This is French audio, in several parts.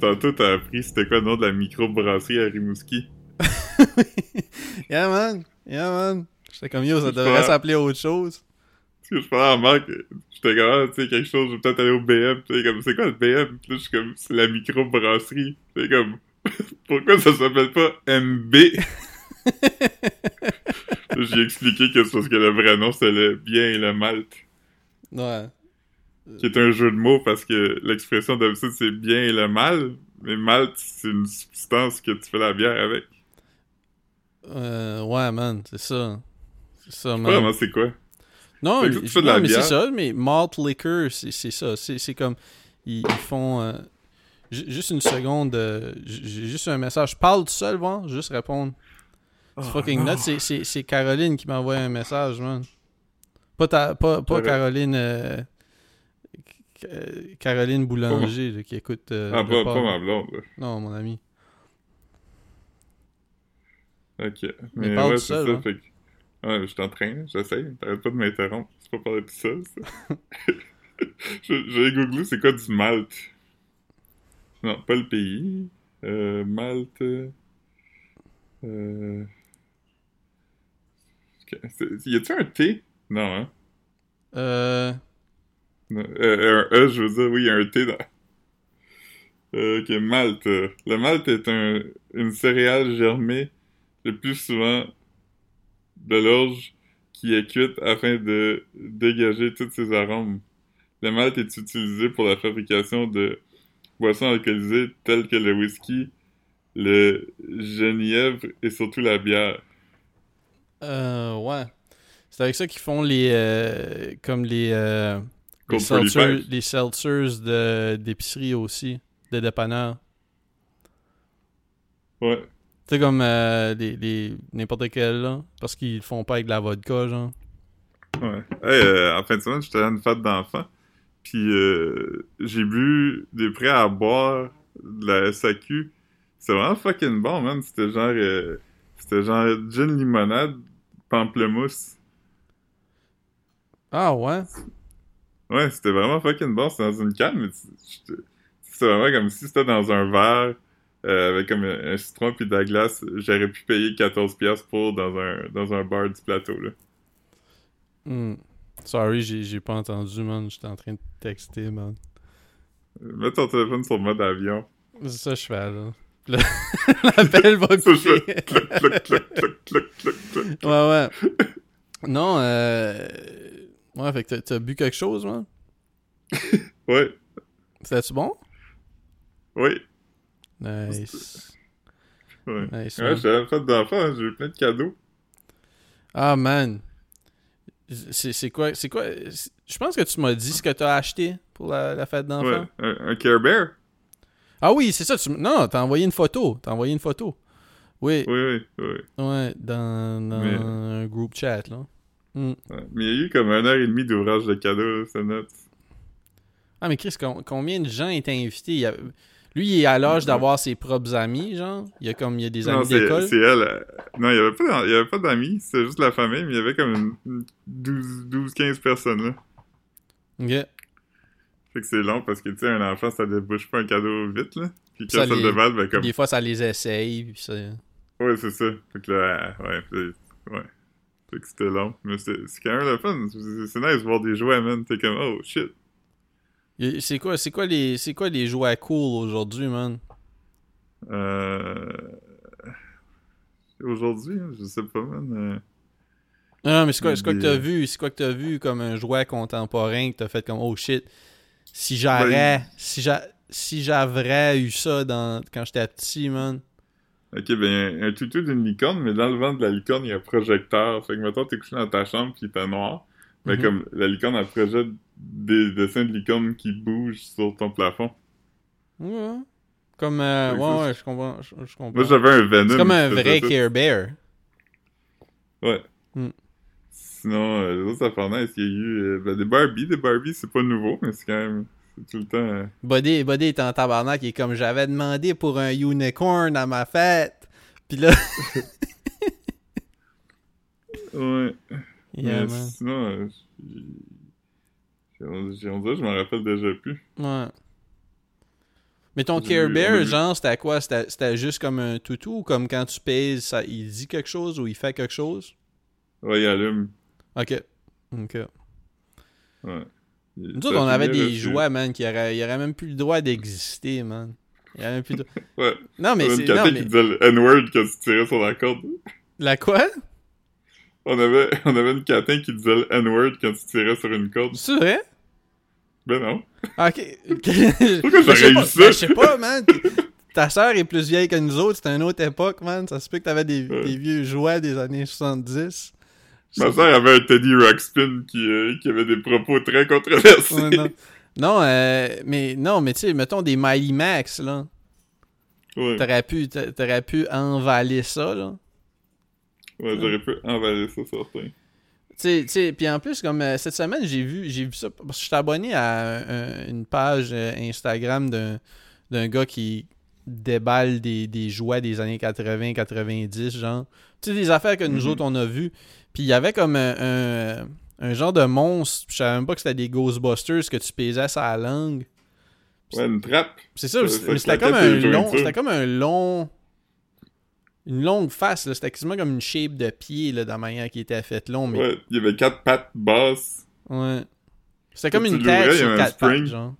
tantôt, t'as appris c'était quoi le nom de la microbrasserie à Rimouski? yeah, man. Yeah, man. J'étais comme yo, ça devrait s'appeler autre chose. Parce que je parlais à Marc, j'étais comme, ah, tu sais, quelque chose, je vais peut-être aller au BM. Tu sais, comme, c'est quoi le BM? Puis là, je suis comme, c'est la microbrasserie. C'est comme, pourquoi ça s'appelle pas MB? J'ai expliqué que c'est parce que le vrai nom, c'est le bien et le malt. Ouais. Qui est un jeu de mots parce que l'expression d'habitude, c'est bien et le mal. Mais malt, c'est une substance que tu fais la bière avec. Euh, ouais, man, c'est ça. C'est ça, man. vraiment c'est quoi. Non, mais, que tu fais de la non, mais c'est ça, mais malt liquor, c'est c'est ça. C'est c'est comme. Ils, ils font. euh, ju- juste une seconde. euh, J'ai juste un message. Je parle tout seul, bon, juste répondre. C'est Oh, fucking nuts. C'est- C'est c'est Caroline qui m'a envoyé un message, man. Pas, ta, pas, pas. Caroline. Euh, Ca- Caroline Boulanger là, qui écoute. euh, Ah, pas, ma blonde, là. Non, mon ami. Ok. Mais Mais, parle ouais, c'est seul, ça. hein. Fait que... Ouais, je suis en train, là, j'essaye. T'arrêtes pas de m'interrompre. C'est pas parler tout seul, ça. Je- J'ai googlé c'est quoi du Malte? Non, pas le pays. Euh, Malte. Euh... Y a-tu un T? Non, hein? Euh. Euh, un E, je veux dire, oui, un T. Euh, ok, Malte. Le Malte est un, une céréale germée le plus souvent de l'orge qui est cuite afin de dégager tous ses arômes. Le malt est utilisé pour la fabrication de boissons alcoolisées telles que le whisky, le genièvre et surtout la bière. Euh, ouais. C'est avec ça qu'ils font les. comme les. Les, seltzers, 45. les seltzers d'épicerie aussi. De dépanneur. Ouais. Tu sais, comme euh, les, les- n'importe quel, là. Parce qu'ils font pas avec de la vodka, genre. Ouais. Hey, euh, en fin de semaine, j'étais à une fête d'enfants. Puis euh, j'ai bu des prêts à boire de la SAQ. C'est vraiment fucking bon, man. C'était genre... c'était genre gin limonade, pamplemousse. Ah, ouais? Ouais, c'était vraiment fucking bon. C'était dans une canne, mais c'était vraiment comme si c'était dans un verre euh, avec comme un, un citron puis de la glace. J'aurais pu payer 14$ piastres pour dans un, dans un bar du plateau, là. Hmm. Sorry, j'ai pas entendu, man. J'étais en train de texter, man. Mets ton téléphone sur mode avion. C'est ça que je fais, là. Le- L'appel va couper. Ouais, ouais. Non, euh... Ouais, fait que t'as- bu quelque chose, man? Ouais, C'était-tu bon? oui. Nice. Ouais. Nice, Ouais, man. j'étais à la fête d'enfants, hein, j'ai eu plein de cadeaux. Ah, man. C'est quoi? C'est quoi? Je pense que tu m'as dit ce que t'as acheté pour la, la fête d'enfants. Ouais, un, un Care Bear? Ah oui, c'est ça. Tu... Non, t'as envoyé une photo. T'as envoyé une photo. Oui, Oui, oui, oui. ouais, dans, dans Mais- un group chat, là. Ouais. Mais il y a eu comme une heure et demie d'ouvrage de cadeaux, ça note. Ah, mais Chris, com- combien de gens étaient invités? Il y a- Lui, il est à l'âge d'avoir ses propres amis, genre? Il y a comme, il y a des amis c'est d'école? c'est elle. euh, Non, il y avait pas, d'amis, c'était juste la famille, mais il y avait comme une, une 12-15 personnes, là. Ok. Fait que c'est long parce que, tu sais, un enfant, ça débouche pas un cadeau vite, là. Puis quand ça les- le déballe, ben comme... Des fois, ça les essaye, puis ça... Ouais, c'est ça. Fait que là, ouais, c'est- ouais. Fait que c'était long. Mais c'est quand même le fun. C'est nice de voir des jouets, man. T'es comme, oh, shit. C'est quoi, c'est quoi les, c'est quoi les jouets cool aujourd'hui, man? Euh... Aujourd'hui, hein, je sais pas, man. euh, Non, mais c'est quoi, c'est quoi que t'as vu? C'est quoi que t'as vu comme un jouet contemporain que t'as fait comme oh shit. Si j'aurais, si j'a, si j'avais eu ça dans quand j'étais petit, man? Ok, ben, un toutou d'une licorne, mais dans le ventre de la licorne, il y a un projecteur. Fait que, mettons, t'es couché dans ta chambre, il fait noir. Mais Mhm. comme, la licorne, elle projette des dessins de licorne qui bougent sur ton plafond. Ouais. Comme euh, ouais ouais, je comprends, je, je comprends. Moi, j'avais un Venom. c'est comme un vrai. Care Bear. Ouais. Hmm. Sinon, euh, les autres affaires nice, il y a eu euh, ben, des Barbie. Des Barbie, c'est pas nouveau, mais c'est quand même... Tout le temps... euh, Buddy, Buddy est en tabarnak, il est comme j'avais demandé pour un unicorn à ma fête. Puis là, Ouais. yeah, mais sinon, euh, on dirait je m'en rappelle déjà plus. Ouais. Mais ton Care Bear, genre, c'était quoi? C'était c'était juste comme un toutou ou comme quand tu pèses, ça, il dit quelque chose ou il fait quelque chose? Ouais, il allume. Ok. Ok. Ouais. Nous autres, on avait des jouets, man, qui auraient, aurait même plus le droit d'exister, man. Il y aurait même plus de... Ouais. Non, mais avait c'est... une Non, mais... qui disait le N-word quand tu tirais sur la corde. La quoi? On avait, on avait une catin qui disait le N-word quand tu tirais sur une corde. C'est vrai? Ben non. Ah, Ok. Pourquoi je sais j'aurais pas- eu ça? ben, Je sais pas, man. Ta sœur est plus vieille que nous autres, c'était une autre époque, man. Ça se peut que t'avais des, Ouais. des vieux jouets des années 70. Ma soeur avait un Teddy Ruxpin qui, euh, qui avait des propos très controversés. Ouais, non, non euh, mais non, mais tu sais, mettons des Mighty Max, là. Ouais, T'aurais pu, t'a- t'aurais pu envaler ça, là. ouais j'aurais pu emballer ça, certain. Tu sais, puis en plus, comme euh, cette semaine, j'ai vu, j'ai vu ça, parce que je suis abonné à un- une page Instagram d'un, d'un gars qui déballe des, des jouets des années 80-90, genre. Tu sais, des affaires que nous Mhm. autres, on a vues. Puis il y avait comme un, un, un genre de monstre, je savais même pas que c'était des Ghostbusters que tu pesais sa langue. Ouais, une trappe. C'est ça, mais c'était comme un long, c'était comme un long, une longue face, là. C'était quasiment comme une shape de pied, là, de la manière qui était faite long, mais Ouais, il y avait quatre pattes basses. Ouais. C'était comme une tête sur un quatre pattes, genre.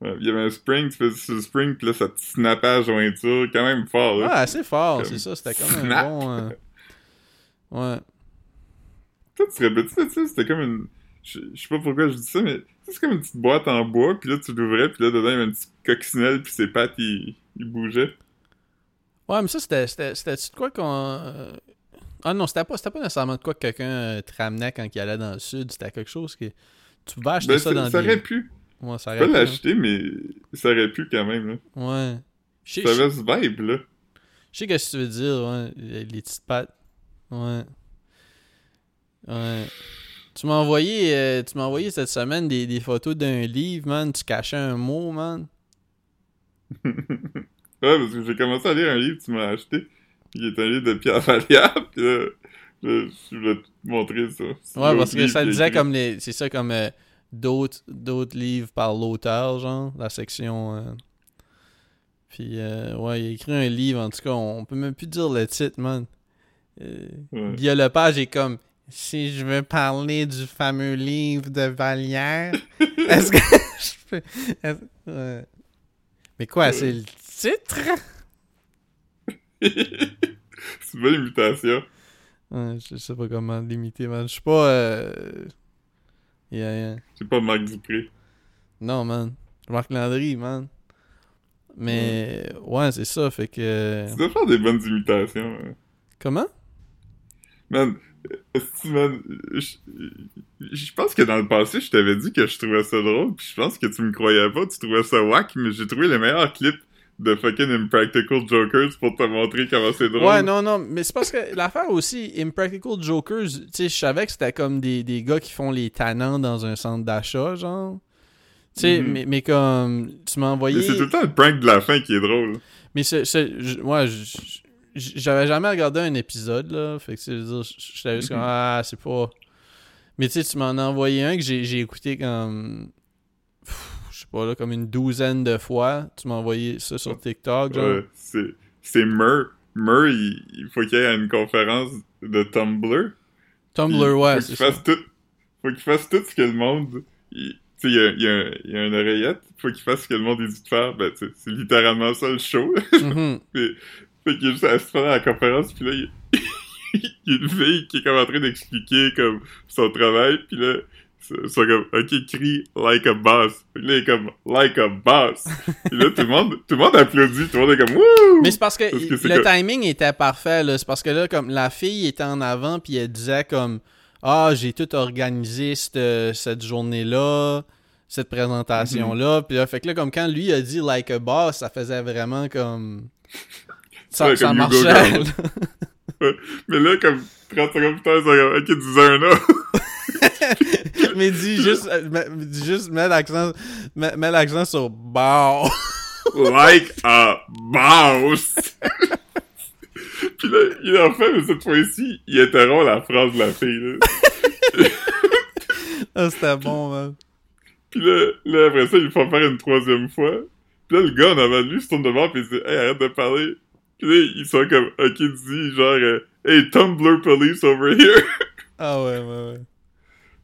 Ouais, il y avait un spring, tu faisais sur le spring, pis là, ça te snappait à la jointure, quand même fort, Ouais, assez fort, Comme c'est ça. C'était comme un bon... euh, Ouais. Toi, tu petit, tu sais, c'était comme une... Je je sais pas pourquoi je dis ça, mais c'est comme une petite boîte en bois, puis là, tu l'ouvrais, puis là, dedans, il y avait une petite coccinelle, puis ses pattes, ils, ils bougeaient. Ouais, mais ça, c'était... C'était c'était de quoi qu'on... euh, Ah non, c'était pas, c'était pas nécessairement de quoi que quelqu'un euh, te ramenait quand il allait dans le sud. C'était quelque chose que... Tu pouvais acheter Ben, ça ça, dans ça des... aurait pu. Ouais, ça aurait pu, hein. l'acheter, mais ça aurait pu quand même, là. Ouais. Je sais- Ça avait ce vibe, là. je sais ce que tu veux dire, ouais. Les petites pattes. Ouais. Ouais. Tu m'as envoyé, euh, tu m'as envoyé cette semaine des, des photos d'un livre, man. Tu cachais un mot, man. Ouais, parce que j'ai commencé à lire un livre que tu m'as acheté, qui est un livre de Pierre Vallière, pis là, je, je voulais te montrer ça. Ouais, parce que ça disait écrit. comme les. C'est ça comme euh, d'autres d'autres livres par l'auteur, genre, la section. euh. Puis euh, ouais, il a écrit un livre, en tout cas, on peut même plus dire le titre, man. Euh, Ouais. Guillaume Lepage est comme si je veux parler du fameux livre de Vallière, est-ce que je peux. Mais quoi, c'est le titre? c'est une bonne imitation. Ouais, je sais pas comment l'imiter, man. Je suis pas. Euh... Yeah, yeah. C'est pas Marc Dupré. Non, man. Marc Landry, man. Mais ouais, c'est ça, fait que. Tu dois faire des bonnes imitations. hein. Comment? Man, je, je pense que dans le passé, je t'avais dit que je trouvais ça drôle, puis je pense que tu me croyais pas, tu trouvais ça whack, mais j'ai trouvé les meilleurs clips de fucking Impractical Jokers pour te montrer comment c'est drôle. Ouais, non, non, mais c'est parce que l'affaire aussi, Impractical Jokers, tu sais, je savais que c'était comme des, des gars qui font les tannants dans un centre d'achat, genre. Tu sais, Mhm. mais, mais comme, tu m'as envoyé. C'est tout le temps le prank de la fin qui est drôle. Mais c'est. Ouais, j- j- j'avais jamais regardé un épisode, là. Fait que, c'est dire, j'étais juste comme, ah, c'est pas. Mais tu sais, tu m'en as envoyé un que j'ai écouté comme. pff, Je sais pas, là, comme une douzaine de fois. Tu m'as envoyé ça sur TikTok, genre. C'est, c'est Mur. Mur, il, il faut qu'il aille à une conférence de Tumblr. Tumblr, Puis, ouais, faut c'est qu'il ça. fasse tout, faut qu'il fasse tout ce que le monde, il- tu sais, il y a, il y, a il y a une oreillette, faut qu'il fasse ce que le monde dit de faire, ben, c'est littéralement ça le show. Mhm. Fait qu'il est juste assis pendant la conférence, puis là, il, il y a une fille qui est comme en train d'expliquer comme son travail, puis là, sont comme, ok, crie like a boss. Puis là, il est comme, like a boss. puis là, tout le monde, tout le monde applaudit, tout le monde est comme, wouh! Mais c'est parce que, Parce que c'est le timing était parfait, là. C'est parce que là, comme la fille était en avant, puis elle disait comme Ah, j'ai tout organisé cette, cette journée-là, cette présentation-là. Mhm. Puis là, fait que là, comme quand lui a dit like a boss, ça faisait vraiment comme. Ça, Ouais, ça marchait. là. Mais là, comme 30 secondes plus tard, sont comme, ok, disais un autre. Mais dis juste, euh, dis juste, mets l'accent, mets, mets l'accent sur bah. like a boss. Puis là, il en fait, mais cette fois-ci, il interrompt la phrase de la fille, là. Ah, c'était bon, man. Puis là, là, après ça, ils font faire une troisième fois. Puis là, le gars en avant de lui se tourne devant pis il dit « Hey, arrête de parler! » ils sont comme « Ok, dit genre euh, Hey, Tumblr police over here! » Ah ouais, ouais, ouais.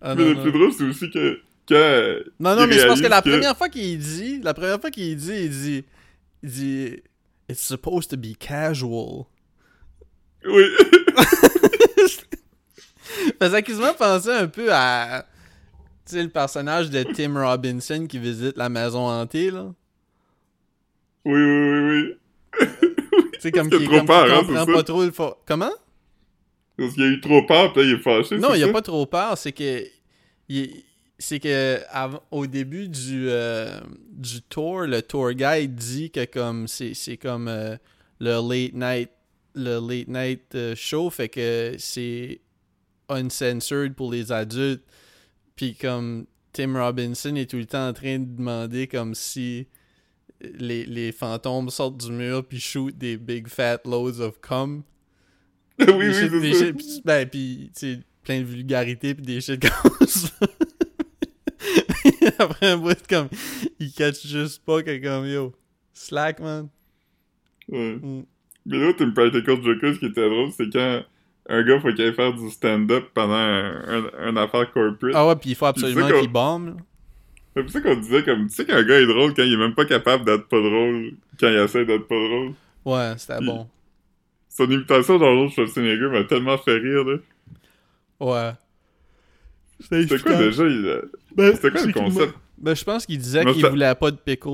Ah, Mais non, le non. plus drôle, c'est aussi que quand... Non, non, mais c'est parce que la réalise première fois qu'il dit, la première fois qu'il dit, il dit, il dit, It's supposed to be casual. Oui! Ça fait quasiment penser un peu à, tu sais, le personnage de Tim Robinson qui visite la maison hantée, là. oui, oui, oui, oui. Sais, comme qu'il hein, comprend c'est pas trop le Comment? Parce qu'il a eu trop peur, pis là, il est fâché, Non, c'est il a pas trop peur, c'est que il- c'est que au début du euh, du tour, le tour guide dit que comme c'est c'est comme euh, le late night le late night euh, show fait que c'est uncensored pour les adultes. Puis comme Tim Robinson est tout le temps en train de demander comme si les, les fantômes sortent du mur puis shoot des big fat loads of cum oui, des oui, shit- des ça. shit- pis- ben, pis, tu plein de vulgarité pis des shit comme ça. Après un bout, comme, il catch juste pas que comme, yo, slack, man. Ouais. Mm. Mais l'autre Impractical Jokers qui était drôle, c'est quand un gars faut qu'il aille faire du stand-up pendant un, un, une affaire corporate. Ah ouais, pis il faut Puis absolument qu'il bombe, là. C'est pour ça qu'on disait comme, tu sais qu'un gars est drôle quand il est même pas capable d'être pas drôle, quand il essaie d'être pas drôle. Ouais, c'était bon. Son imitation d'Arnold Schwarzenegger m'a tellement fait rire, là. Ouais. C'était quoi déjà, il Ben, C'était quoi le qu'il concept? Ben, je pense qu'il disait qu'il ça- voulait pas de pickles.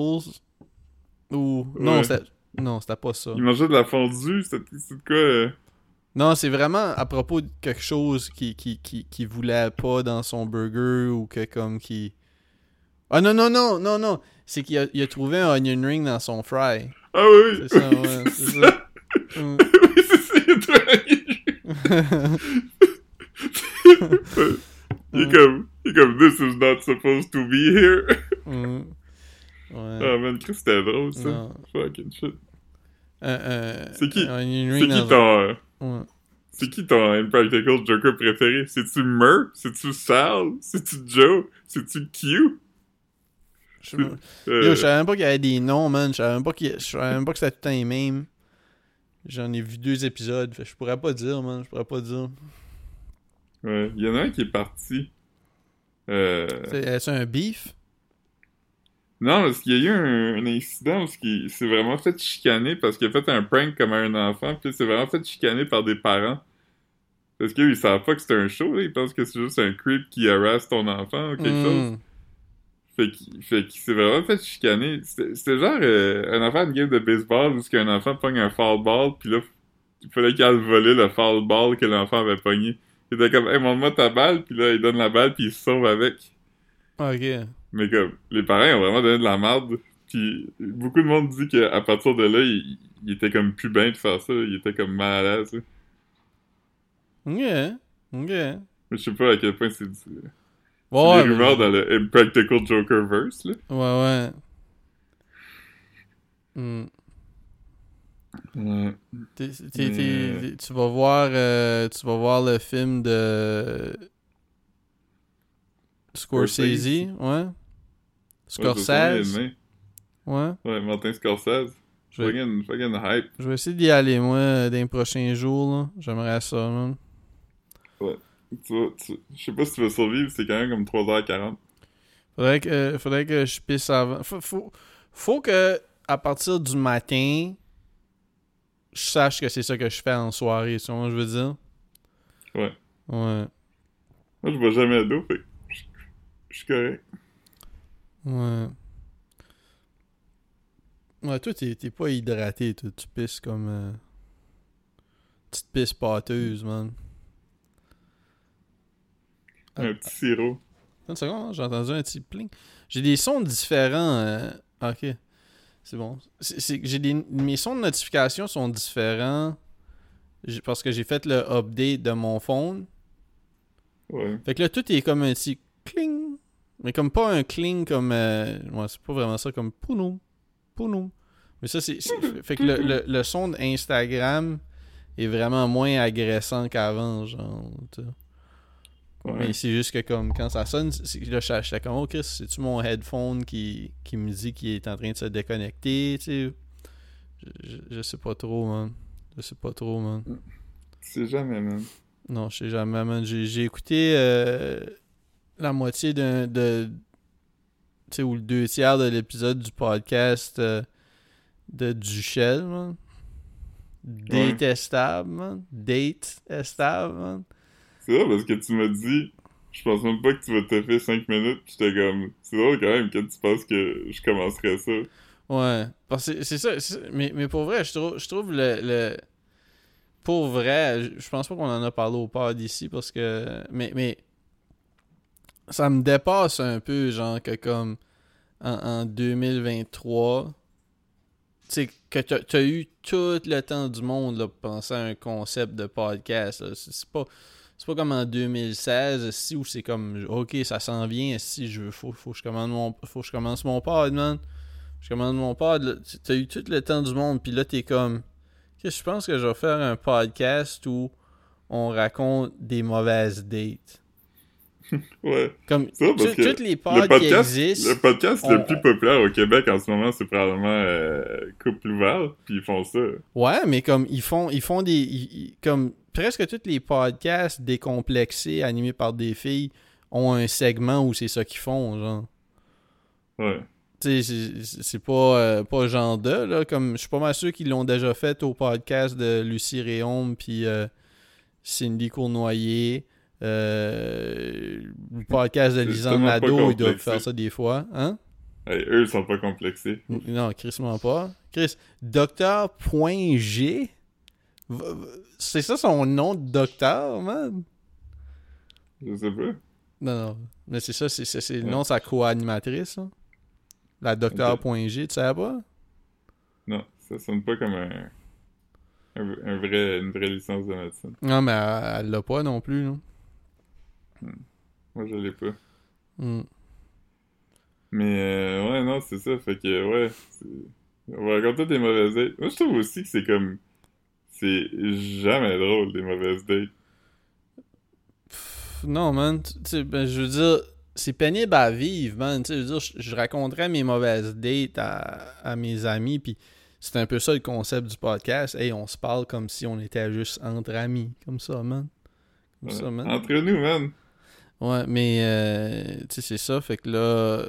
Ou. Non, Ouais. c'était. Non, c'était pas ça. Il mangeait de la fondue, c'était quoi? euh? Non, c'est vraiment à propos de quelque chose qui, qui, qui, qui voulait pas dans son burger ou que comme qui. Ah non, non, non, non, non. C'est qu'il a, il a trouvé un onion ring dans son fry. Ah oui, oui! C'est ça, oui, ouais, c'est c'est ça! ça. Mm. oui, c'est ça, il a travaillé. Il est comme, il est comme, this is not supposed to be here. Mm. Ouais. Ah man, Chris, c'était drôle, ça. Non. Fucking shit. Un- un- C'est qui- onion C'est qui ton, euh, Ouais. c'est qui ton Impractical Joker préféré? C'est-tu Murph? C'est-tu Sal? C'est-tu Joe? C'est-tu Q? Je, Euh, Yo, je savais même pas qu'il y avait des noms, man. Je savais même pas, qu'il- je savais même pas que c'était tout temps les mêmes. J'en ai vu deux épisodes. fait je pourrais pas dire, man. Je pourrais pas dire. Ouais, il y en a un qui est parti. Euh... C'est est-ce un beef? Non, parce qu'il y a eu un, un incident parce qu'il s'est vraiment fait chicaner parce qu'il a fait un prank comme à un enfant, puis il s'est vraiment fait chicaner par des parents. Parce qu'ils savent pas que c'est un show, là. ils pensent que c'est juste un creep qui harasse ton enfant ou quelque chose. Fait qu'il fait qu'il s'est vraiment fait chicaner. C'était genre euh, un enfant de game de baseball où qu'un enfant pogne un foul ball, puis là, il fallait qu'il aille voler le foul ball que l'enfant avait pogné. Il était comme, hey, montre-moi ta balle, puis là, il donne la balle, puis il se sauve avec. Ok. Mais comme, les parents ont vraiment donné de la merde. Puis beaucoup de monde dit qu'à partir de là, il, il était comme plus bien de faire ça. Il était comme mal à l'aise. Ok. Ok. Mais je sais pas à quel point c'est du... c'est Ouais, des mais- rumeurs dans le Impractical Joker-verse, là. Ouais, ouais. Hmm. Ouais. Tu vas voir euh, tu vas voir le film de Scorsese, Scorsese. ouais. Ouais, Scorsese, ouais. Ouais, Martin Scorsese. Je vais, Fucking, fucking hype. je vais essayer d'y aller moi dans les prochains jours là. J'aimerais ça, man. Tu vois, tu- je sais pas si tu vas survivre, c'est quand même comme 3h40. Faudrait que euh, faudrait que je pisse avant. Faut, faut, faut que à partir du matin je sache que c'est ça que je fais en soirée, tu vois je veux dire? Ouais. Ouais. Moi, je bois jamais d'eau, fait que je suis correct. Ouais. Ouais, toi, t'es t'es pas hydraté, toi. Tu pisses comme. Euh... Petite pisse pâteuse, man. Ah, Un petit sirop. Une seconde, hein, j'ai entendu un petit pling. J'ai des sons différents. euh, Ok. C'est bon. C'est- j'ai des... Mes sons de notification sont différents. Parce que j'ai fait le update de mon phone. Ouais. Fait que là, tout est comme un petit cling. Mais comme pas un cling comme. euh, Ouais, c'est pas vraiment ça, comme pounou. Pounou. Mais ça, c'est. c'est- Fait que le, le, le son d'Instagram est vraiment moins agressant qu'avant, genre. Ouais. Mais c'est juste que comme quand ça sonne, là je j'étais comme oh Chris, c'est-tu mon headphone qui, qui me dit qu'il est en train de se déconnecter, tu sais? Je, je, je sais pas trop, man. Je sais pas trop, man. Tu sais jamais, man. Non, je sais jamais, man. J'ai, écouté euh, la moitié d'un de tu sais, ou le deux tiers de l'épisode du podcast euh, de Duchel, man. Détestable, man. Date-estable, man. C'est parce que tu m'as dit, je pense même pas que tu vas te faire 5 minutes, j'étais comme, c'est drôle quand même que tu penses que je commencerais ça. Ouais, parce que c'est ça. Mais, mais pour vrai, je trouve, je trouve le, le- Pour vrai, je pense pas qu'on en a parlé au pod ici parce que. Mais, mais. Ça me dépasse un peu, genre, que comme. En, en 2023. Tu sais, que t'as as eu tout le temps du monde là, pour penser à un concept de podcast. c'est pas. C'est pas comme en 2016, si où c'est comme OK, ça s'en vient, si je veux, faut, faut que je commande mon. Faut que je commence mon pod, man. Je commande mon pod, t'as eu tout le temps du monde, puis là, t'es comme... Qu'est-ce que je pense que je vais faire un podcast où on raconte des mauvaises dates. Ouais. Comme parce que toutes les Le pods qui existent... le podcast on- le plus populaire au Québec en ce moment, c'est probablement euh, Couple ouvert, puis ils font ça. Ouais, mais comme ils font, ils font des... ils- ils- comme presque tous les podcasts décomplexés, animés par des filles, ont un segment où c'est ça qu'ils font, genre. Ouais. Tu sais, c'est- pas, euh, pas genre de, là, comme je suis pas mal sûr qu'ils l'ont déjà fait au podcast de Lucie Réaume puis euh, Cindy Cournoyer. Euh, le podcast de Lisanne Nadeau, ils doivent faire ça des fois. Hein? Hey, eux, ils sont pas complexés. Non, Chris pas. Chris, Docteur.g C'est ça son nom de docteur, man? Je sais pas. Non, non. Mais c'est ça, c'est c'est- le nom de sa co-animatrice, là. La Docteur.g, tu savais pas? Non, ça sonne pas comme un, un, un vrai, une vraie licence de médecine. Non, mais elle l'a pas non plus, là. Moi, je l'ai pas. Hmm. Mais euh, ouais, non, c'est ça. Fait que ouais, on va raconter des mauvaises. Moi, je trouve aussi que c'est comme. C'est jamais drôle, des mauvaises dates. Pff, Non, man. Ben, je veux dire, c'est pénible à vivre, man. Je veux dire, je, je raconterais mes mauvaises dates à, à mes amis, puis c'est un peu ça le concept du podcast. Hey, on se parle comme si on était juste entre amis. Comme ça, man. Comme Ouais. ça, man. Entre nous, man. Ouais, mais euh, tu sais, c'est ça, fait que là.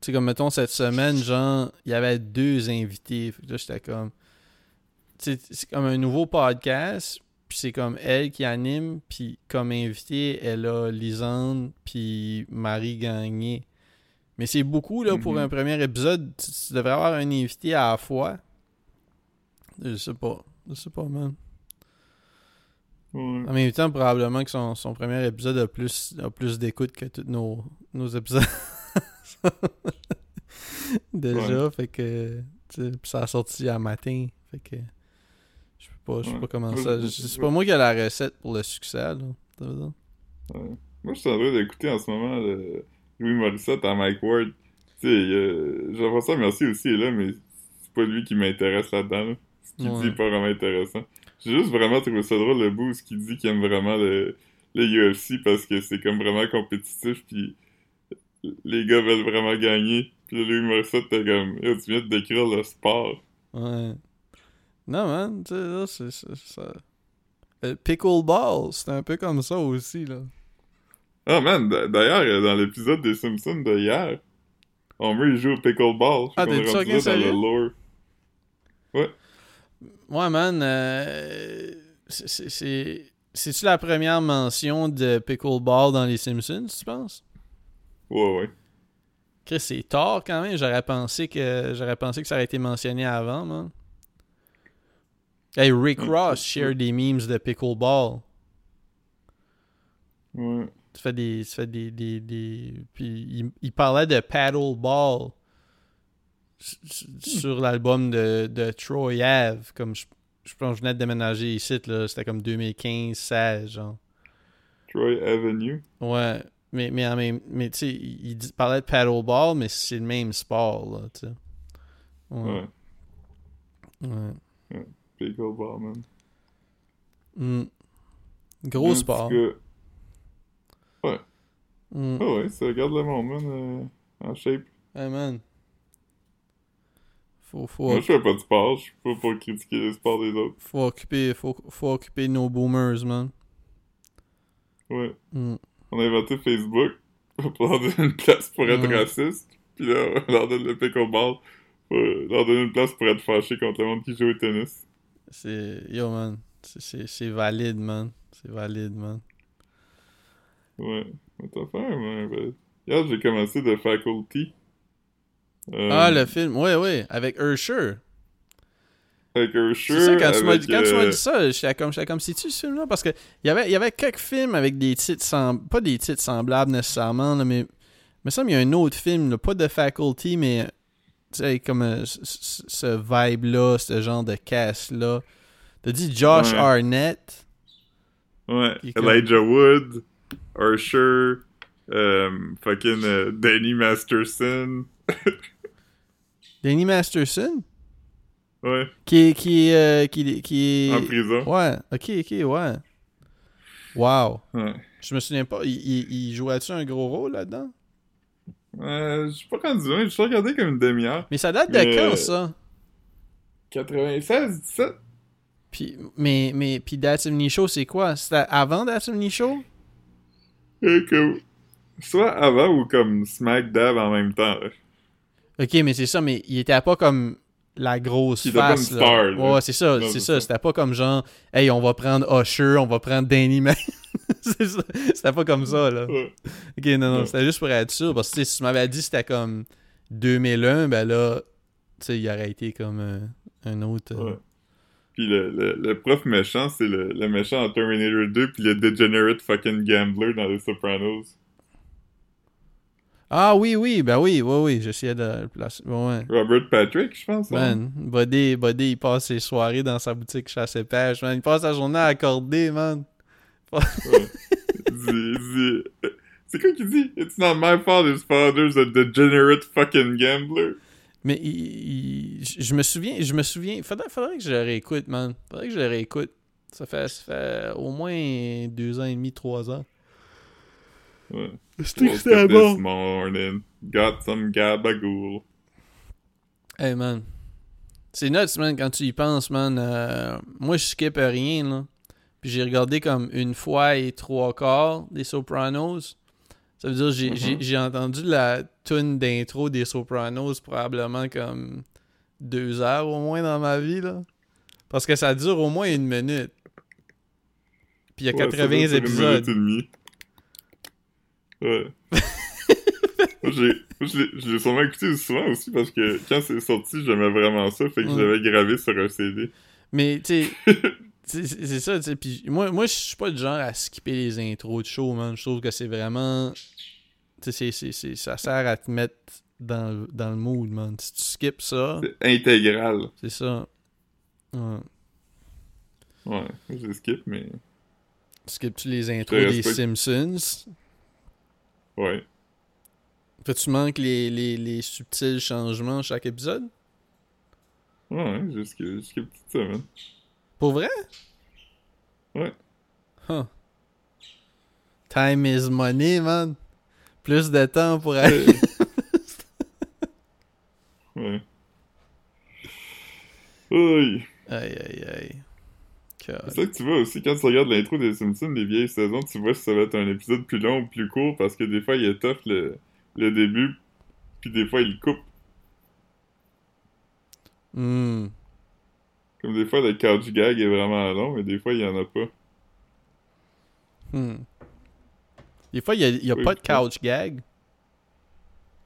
Tu sais, comme mettons cette semaine, genre, il y avait deux invités. Fait que là, j'étais comme. C'est comme un nouveau podcast, puis c'est comme elle qui anime, puis comme invité, elle a Lisande, puis Marie Gagné. Mais c'est beaucoup, là, pour Mhm. un premier épisode. Tu, tu devrais avoir un invité à la fois. Je sais pas. Je sais pas, man. Ouais. En même temps, probablement que son, son premier épisode a plus, a plus d'écoute que tous nos, nos épisodes. Déjà, fait que. ça a sorti à matin. Fait que. Je sais pas, je sais Ouais. pas comment ça. C'est pas moi qui ai la recette pour le succès, là. Ouais. Moi, je suis en train d'écouter en ce moment le Louis Morissette à Mike Ward. Tu sais, euh, Jean-François Mercier aussi est là, mais c'est pas lui qui m'intéresse là-dedans. là. Ce qu'il Ouais. dit est pas vraiment intéressant. J'ai juste vraiment trouvé ça drôle, le bout, ce qu'il dit qu'il aime vraiment le, le UFC parce que c'est comme vraiment compétitif, puis les gars veulent vraiment gagner. Puis Louis Morissette, t'es comme, tu viens de décrire le sport. Ouais. Non, man, tu sais, là, c'est ça. Le pickleball, c'est un peu comme ça aussi, là. Ah man, d- d'ailleurs, euh, dans l'épisode des Simpsons de hier, Homer il joue au pickleball. Je Ah, fucking là dans le lore. Ouais, man, euh, c'est. C'est-tu la première mention de pickleball dans les Simpsons, tu penses? Ouais, ouais. Chris, c'est tard quand même. J'aurais pensé que j'aurais pensé que ça aurait été mentionné avant, man. Hey, Rick Ross share des memes de pickleball. Ouais. Tu fais des. Tu fais des. des, des... Puis il, il parlait de paddleball s- sur l'album de, de Troy Ave. Comme je, je pense que je venais de déménager ici, là. C'était comme 2015-16, genre. Troy Avenue. Ouais. Mais, mais, mais tu sais, il, parlait de paddleball, mais c'est le même sport, là, tu sais. Ouais. Ouais. ouais. Pickleball, man. Mm. Gros En sport. tout cas, Mm. Ah ouais, ça garde le man, euh, en shape. Hey, man. Faut, faut, Moi, je fais pas de sport, je suis pas pour critiquer le sport des autres. faut occuper, faut, faut occuper nos boomers, man. Ouais. Mm. On a inventé Facebook pour leur donner une place pour être Ouais. raciste. Puis là, on leur donne le pickleball pour leur donner une place pour être fâché contre le monde qui joue au tennis. C'est. Yo, man. C'est- valide, man. C'est valide, man. Ouais. What the fuck, man? Hier, j'ai commencé The Faculty. Euh, Ah, le film. Ouais, ouais. Avec Usher. Avec Usher, C'est ça, quand tu m'as euh, dit ça, j'étais comme, comme si tu ce film-là, parce que il y avait, il y avait quelques films avec des titres semblables, pas des titres semblables nécessairement, là, mais il me semble qu'il y a un autre film, là, pas de Faculty, mais tu sais, comme euh, ce- vibe-là, ce genre de cast-là. T'as dit Josh Ouais. Arnett? Ouais, comme- Elijah Wood, Usher, euh, fucking euh, Danny Masterson. Danny Masterson? Ouais, Qui est. Qui euh, qui, qui est... en prison. Ouais, ok, ok, ouais. Wow. Ouais. Je me souviens pas, il, il, il jouait-tu un gros rôle là-dedans? Euh, je suis pas rendu loin, je suis regardé comme une demi-heure. Mais ça date de Mais- quand, ça? 96, 17? Puis, mais, mais, puis That's Show, c'est quoi? C'était avant That's Show? Euh. Soit avant ou comme Smack Dab en même temps. là. Ok, mais c'est ça, mais il était pas comme la grosse Il était pas face. une là. star, là. Ouais, c'est ça, c'est ça. ça. C'était pas comme genre, hey, on va prendre Usher, on va prendre Danny Man. C'était pas comme ça, là. Ouais. Ok, non, non, c'était juste pour être sûr. Parce que si tu m'avais dit que c'était comme 2001, ben là, tu sais, il aurait été comme euh, un autre. euh, Ouais. Puis le, le, le prof méchant, c'est le, le méchant en Terminator 2, puis le degenerate fucking gambler dans Les Sopranos. Ah oui, oui, ben oui, oui, oui, j'essayais de le placer. Ouais. Robert Patrick, je pense. hein? Man, Buddy, Buddy, il passe ses soirées dans sa boutique chasse et pêche, man. Il passe sa journée à accorder, man. C'est quoi qu'il dit? It's not my fault his father's a degenerate fucking gambler. Mais il- il- je me souviens, je me souviens. Faudrait, faudrait que je le réécoute, man. Faudrait que je le réécoute. Ça fait, ça fait au moins deux ans et demi, trois ans. Ouais. C'était up this morning, got some gabagool. Hey, man. C'est nuts, man, quand tu y penses, man. Euh, moi, je skip rien, là. Puis j'ai regardé comme une fois et trois quarts des Sopranos. Ça veut dire j'ai Mhm. j'ai- entendu la tune d'intro des Sopranos probablement comme deux heures au moins dans ma vie, là. Parce que ça dure au moins une minute. Puis il y a Ouais, ça 80 doit être une épisodes. minute et demie. Ouais. Je l'ai- sûrement écouté souvent aussi parce que quand c'est sorti, j'aimais vraiment ça, fait que l'avais gravé sur un CD. Mais, tu sais, c'est ça, tu sais. Puis moi, moi je suis pas du genre à skipper les intros de show, man. Je trouve que c'est vraiment. Tu sais, ça sert à te mettre dans, le- dans le mood, man. Si tu skips ça, C'est intégral. c'est ça. Ouais. Ouais, je skip, mais... Skips-tu les intros des. Simpsons? Ouais. Fais-tu manques les, les, les subtils changements chaque épisode? Ouais, ouais, je skip, je skip tout ça, man. Pour vrai? Ouais. Huh. Time is money, man. Plus de temps pour aller. Ouais. Oui. Aïe, aïe, aïe. God. C'est ça que tu vois aussi, quand tu regardes l'intro des Simpsons, des vieilles saisons, tu vois si ça va être un épisode plus long ou plus court, parce que des fois, il est tough le, le début, puis des fois, il coupe. Hmm. Comme des fois, le couch gag est vraiment long, mais des fois, il y en a pas. Hmm. Des fois, il n'y a, y a Oui, pas de couch gag.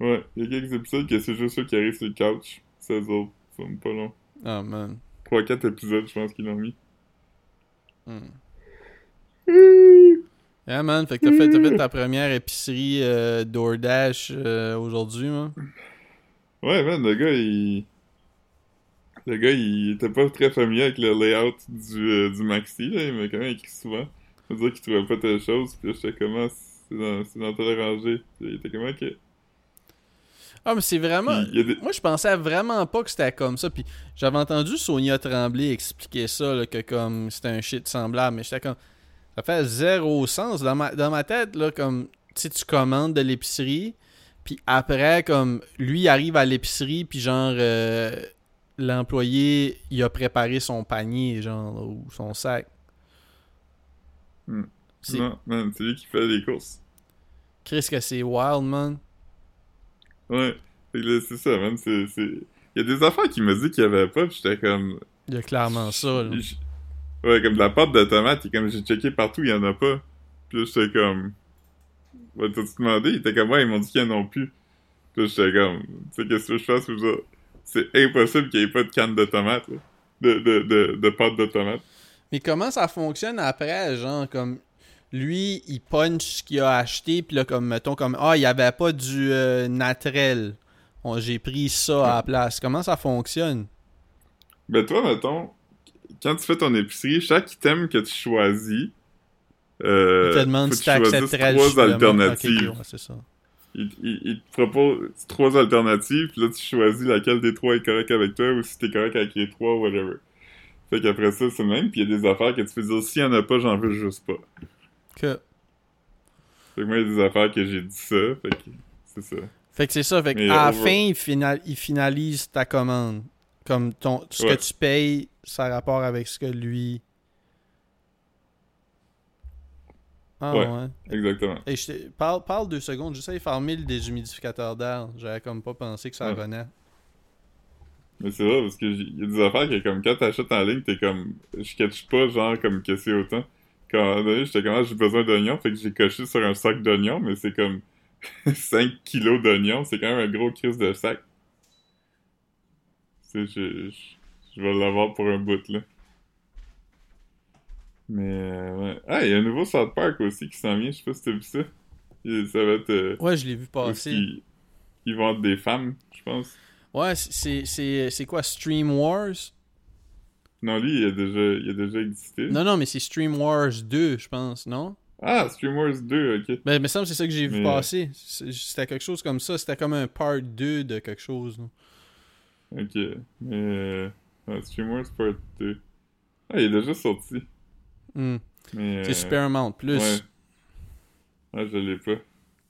Ouais, il y a quelques épisodes que c'est juste ceux qui arrivent sur le couch. 16 autres, ça sont pas long. Oh, man. 3-4 épisodes, je pense qu'ils l'ont mis. Hmm. Yeah, man. Fait que t'as fait, fait ta première épicerie euh, DoorDash euh, aujourd'hui, man. Ouais, man, le gars, il... Le gars, il était pas très familier avec le layout du, euh, du maxi, là. Il m'a quand même écrit souvent. Il m'a dit qu'il trouvait pas telle chose, puis là, j'étais comment c'est dans, c'est dans telle rangée. Il était comment que... Ah, mais c'est vraiment. Des- Moi, je pensais vraiment pas que c'était comme ça. Puis j'avais entendu Sonia Tremblay expliquer ça, là, que comme c'était un shit semblable. Mais j'étais comme. Ça fait zéro sens. Dans ma, dans ma tête, là, comme. tu sais, tu commandes de l'épicerie, puis après, comme, lui il arrive à l'épicerie, puis genre, euh, l'employé, il a préparé son panier, genre, ou son sac. Hmm. C'est- Non, man, c'est lui qui fait les courses. Chris, que c'est wild, man. Ouais. C'est ça, man. C'est. Il y a des affaires qui me dit qu'il y avait pas, pis j'étais comme... Il y a clairement ça, là. Ouais, comme de la pâte de tomate, et comme j'ai checké partout, il y en a pas. Puis j'étais comme... Ouais, t'as-tu demandé? Il était comme, ouais, ils m'ont dit qu'il y en a plus. Puis j'étais comme, tu sais, qu'est-ce que je fasse? Puis ça, c'est impossible qu'il y ait pas de canne de tomate, là. De, de, de, de pâte de tomate. Mais comment ça fonctionne après, genre, comme, lui, il punch ce qu'il a acheté, puis là, comme, mettons, comme, ah, il y avait pas du euh, naturel. On- J'ai pris ça à la place. Comment ça fonctionne? Ben toi, mettons, quand tu fais ton épicerie, chaque item que tu choisis, euh, Il te demande faut si tu trois alternatives. Ok, ok, ouais, c'est ça. Il, il, il te propose trois alternatives, puis là, tu choisis laquelle des trois est correcte avec toi, ou si t'es correct avec les trois, whatever. Fait qu'après ça, c'est même, puis il y a des affaires que tu peux dire, s'il y en a pas, j'en veux juste pas. Que- Fait que moi, il y a des affaires que j'ai dit ça, fait que c'est ça. Fait que c'est ça. Fait que à la fin, il, final- il finalise ta commande. Comme ton, ce Ouais. que tu payes, ça a rapport avec ce que lui. Ah ouais. Ouais. Exactement. Hey, je parle, parle deux secondes, j'essaie de farmer le déshumidificateur d'air. J'avais comme pas pensé que ça Ouais. Mais c'est vrai, parce que j- il y a des affaires que, comme, quand t'achètes en ligne, t'es comme, je catch pas, genre, comme, que c'est autant. Quand, j'étais comme, ah, j'ai besoin d'oignons, fait que j'ai coché sur un sac d'oignons, mais c'est comme 5 kilos d'oignons, c'est quand même un gros crise de sac. Tu sais, je, je, je vais l'avoir pour un bout, là. Mais, euh, ouais. Ah, il y a un nouveau South Park aussi qui s'en vient, je sais pas si t'as vu ça. Il- Ça va être, euh, Ouais, je l'ai vu passer. ils, ils vont être des femmes, je pense. Ouais, c'est- quoi Stream Wars? Non, lui, il a déjà, il a déjà existé. Non, non, mais c'est Stream Wars 2, je pense, non? Ah, Stream Wars 2, ok. Ben, me semble que c'est ça que j'ai vu Mais- passer. C'était quelque chose comme ça. C'était comme un part 2 de quelque chose. là. Ok. Mais. Euh... Stream Wars Part 2. Ah, il est déjà sorti. Hmm. Mais. C'est euh, Plus. Ouais. Ouais, je l'ai pas.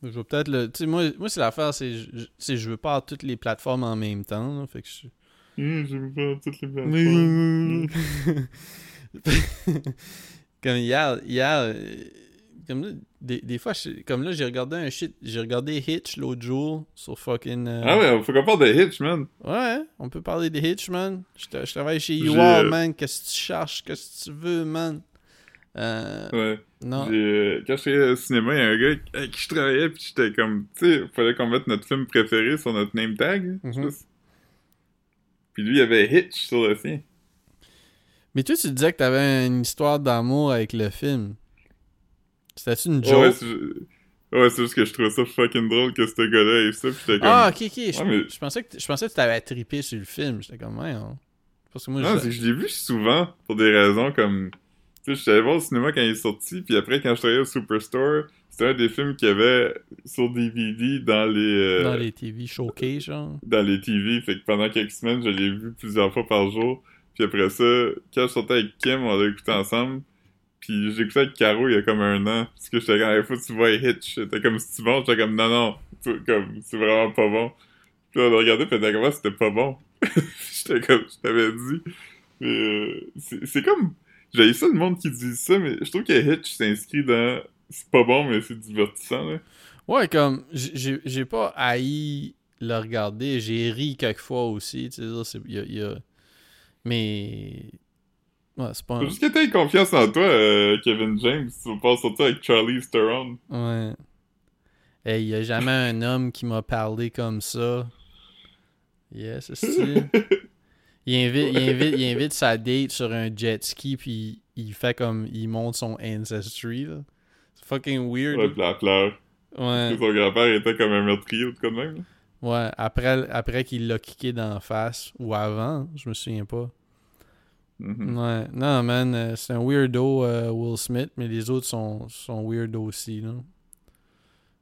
Je vais peut-être le. Tu sais, moi, moi c'est l'affaire, c'est je- c'est je veux pas avoir toutes les plateformes en même temps. là, fait que je... Je veux pas toutes les plateformes. comme hier, hier euh, comme là, des, des fois, je- comme là, j'ai regardé un shit, j'ai regardé Hitch l'autre jour sur fucking. euh, Ah ouais, faut qu'on parle de Hitch, man. Ouais, on peut parler de Hitch, man. Je, tra- je travaille chez UR, man. Qu'est-ce que tu cherches, qu'est-ce que tu veux, man? Euh, Ouais. non. Euh, quand j'étais au cinéma, il y a un gars avec qui je travaillais, pis j'étais comme, tu sais, fallait qu'on mette notre film préféré sur notre name tag. sais Mhm. Puis lui, il y avait Hitch sur le sien. Mais toi, tu disais que t'avais une histoire d'amour avec le film. C'était-tu une Ouais, joke? c'est ouais, c'est juste que je trouvais ça fucking drôle que ce gars-là ait ça, pis j'étais comme... ah, ok, ok. Je, Ouais, mais- je pensais que je pensais que tu t'avais trippé sur le film. J'étais comme, ouais, hein. Parce que moi, Non, je... c'est que je l'ai vu souvent pour des raisons comme. Tu sais, je suis allé voir au cinéma quand il est sorti, puis après, quand je travaillais au Superstore, c'était un des films qu'il y avait sur DVD dans les. euh, dans les TV showcase, genre. dans les TV. Fait que pendant quelques semaines, je l'ai vu plusieurs fois par jour. Puis après ça, quand je sortais avec Kim, on l'a écouté ensemble. Puis j'ai écouté avec Caro il y a comme un an. Parce que j'étais comme, il faut que tu vois Hitch. J'étais comme, c'est bon? J'étais comme, non, non. C'est comme, c'est vraiment pas bon. Puis on a regardé, puis comme, Ah, c'était pas bon. j'étais comme, je t'avais dit. Mais euh, c'est comme, j'ai ça le monde qui dit ça, mais je trouve que Hitch s'inscrit dans, c'est pas bon, mais c'est divertissant, là. Ouais, comme, j'ai pas haï le regarder. J'ai ri quelques fois aussi, tu sais. c'est- y a- y a- Mais. Ouais, c'est pas un... juste que t'aies confiance en toi, euh, Kevin James. Tu vas pas sortir avec Charlie Theron. Ouais. Hey, y a jamais un homme qui m'a parlé comme ça. Yes, c'est il invite, il, invite, il invite sa date sur un jet ski, puis il fait comme. Il monte son ancestry, là. C'est fucking weird. Ouais, la pleure. Ouais. Que son grand-père était comme un meurtrier ou de quoi de même. là. Ouais, après, après qu'il l'a kické d'en face, ou avant, je me souviens pas. Mhm. Ouais, non, man, euh, c'est un weirdo, euh, Will Smith, mais les autres sont, sont weirdo aussi, là.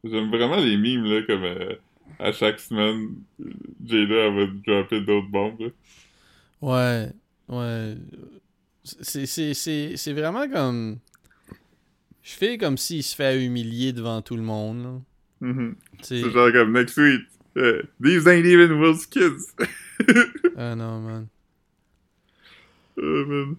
J'aime vraiment les mimes, là, comme euh, à chaque semaine, Jada elle va dropper d'autres bombes. Là. Ouais, ouais. C'est, vraiment comme. Je fais comme s'il se fait humilier devant tout le monde. Mhm. Sais- C'est genre comme next week. euh, These ain't even Will's kids. Ah non, man. Oh, man.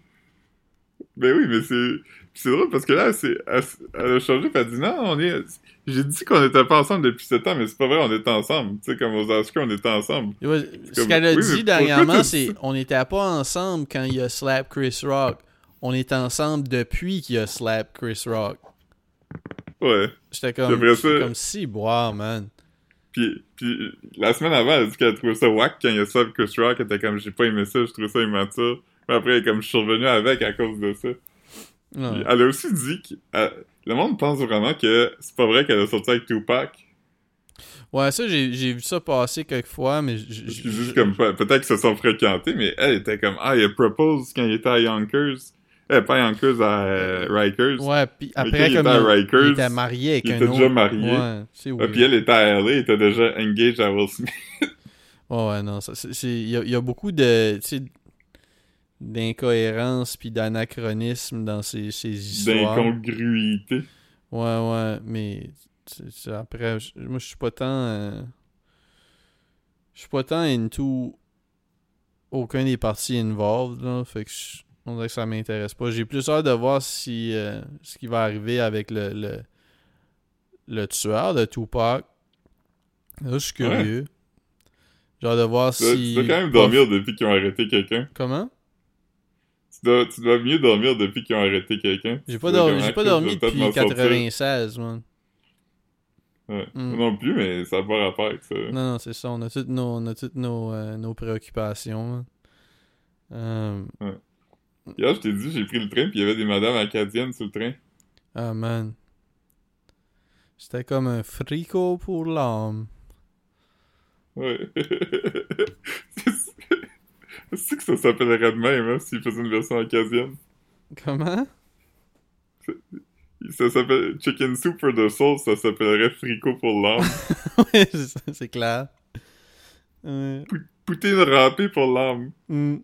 Ben oui, mais c'est. C'est drôle parce que là. Elle, elle a changé elle a dit non, on est. J'ai dit qu'on était pas ensemble depuis 7 ans, mais c'est pas vrai, on était ensemble. Tu sais, comme aux Oscars, on était ensemble. Ouais, Ce comme- qu'elle a oui, dit dernièrement, c'est on n'était pas ensemble quand il a slap Chris Rock. On est ensemble depuis qu'il a slap Chris Rock. Ouais. J'étais comme, ça- comme si, boire, man. Puis, puis la semaine avant, elle a dit qu'elle trouvait ça whack quand il y a ça Chris Rock. Elle était comme, j'ai pas aimé ça, je trouvais ça immature. Mais après, elle est comme, je suis revenu avec à cause de ça. Elle a aussi dit que euh, le monde pense vraiment que c'est pas vrai qu'elle a sorti avec Tupac. Ouais, ça, j'ai vu ça passer quelques fois, mais j- j- Parce qu'ils disent comme, pe- peut-être qu'ils se sont fréquentés, mais elle était comme, ah, il a propose quand il était à Yonkers. Eh, pas à Yonkers, à euh, Rikers. Ouais, puis après, il comme était à il, Rikers, il était marié avec il un était autre. déjà marié. Ouais, c'est Ah, puis elle était à LA, elle était déjà engaged à Will Smith. Ouais, ouais, non, il y, il y a beaucoup de, d'incohérences puis d'anachronismes dans ces, ces histoires. D'incongruité. Ouais, ouais, mais après, moi, je suis pas tant... euh, je suis pas tant into aucun des parties involved, là, fait que je- on dirait que ça m'intéresse pas. J'ai plus hâte de voir si euh, ce qui va arriver avec le, le, le tueur de Tupac. Là, je suis Ouais. curieux. J'ai hâte de voir si... tu dois quand même dormir depuis qu'ils ont arrêté quelqu'un. Comment? Tu dois, tu dois mieux dormir depuis qu'ils ont arrêté quelqu'un. J'ai pas, dormi, j'ai pas depuis m'en sortir. 96, man. Ouais. Mm. Moi Non plus, mais ça n'a pas rapport avec ça. Non, non, c'est ça. On a toutes nos, on a toutes nos, euh, nos préoccupations. Euh, Hier, je t'ai dit, j'ai pris le train, puis il y avait des madames acadiennes sur le train. ah, man. C'était comme un fricot pour l'âme. Ouais. C'est que ça s'appellerait de même, hein, s'ils faisaient une version acadienne. Comment? Ça s'appelle Chicken Soup for the Soul, ça s'appellerait Fricot pour l'âme. Ouais, c'est clair. Ouais. Poutine râpée pour l'âme. Mm.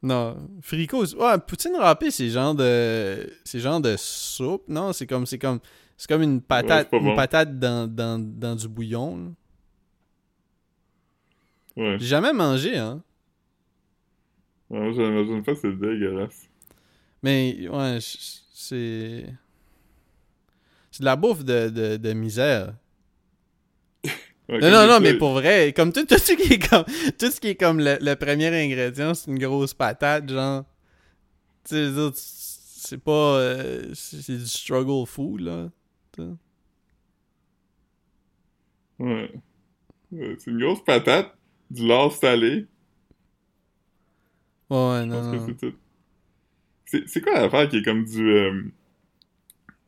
Non, fricot, ouais, poutine râpée, c'est genre de, c'est genre de soupe, non? C'est comme, c'est comme, c'est comme une patate, une patate dans, dans, dans du bouillon. là. Ouais. J'ai jamais mangé, hein. Ouais, j'imagine pas, c'est dégueulasse. Mais, ouais, c'est. C'est de la bouffe de, de, de misère. Ouais, Non, non, je non, mais pour vrai, comme tout, tout ce qui est comme. Tout ce qui est comme le, le premier ingrédient, c'est une grosse patate, genre. Tu sais, je c'est pas. euh, c'est du struggle food, là. Ouais. Ouais, C'est une grosse patate, du lard salé. Ouais, Je non, pense que non. c'est tout. C'est c'est quoi l'affaire qui est comme du. euh,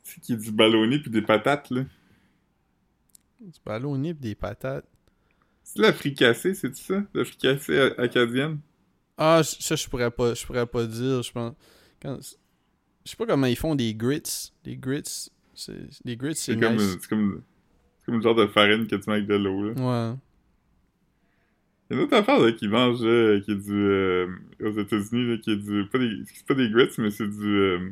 C'est qui est du ballonné puis des patates, là? Du ballonné pis des patates. C'est la fricassée, c'est ça? La fricassée acadienne? Ah, ça, je pourrais pas, je pourrais pas dire, je pense. Quand- Je sais pas comment ils font des grits. Des grits, c'est. Des grits, c'est C'est comme, c'est comme, c'est comme le genre de farine que tu mets avec de l'eau, là. Ouais. Il y a une autre affaire, là, qui mange, là, qui est du, euh, aux États-Unis, qui est du, pas des, c'est pas des grits, mais c'est du, euh,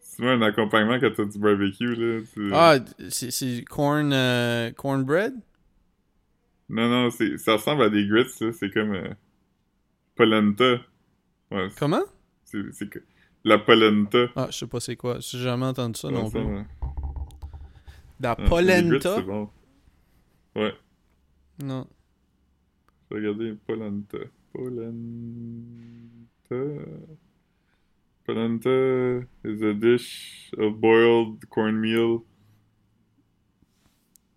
c'est un accompagnement quand t'as du barbecue, là. Ah, c'est c'est corn, euh, cornbread? Non, non, c'est, ça ressemble à des grits, ça, c'est comme, euh, polenta. Ouais, c'est, Comment? c'est, la polenta. Ah, je sais pas c'est quoi. J'ai jamais entendu ça non ça, plus. ouais. La grits, polenta? c'est bon. Ouais, Non. regarder polenta. Polenta. Polenta is a dish of boiled cornmeal.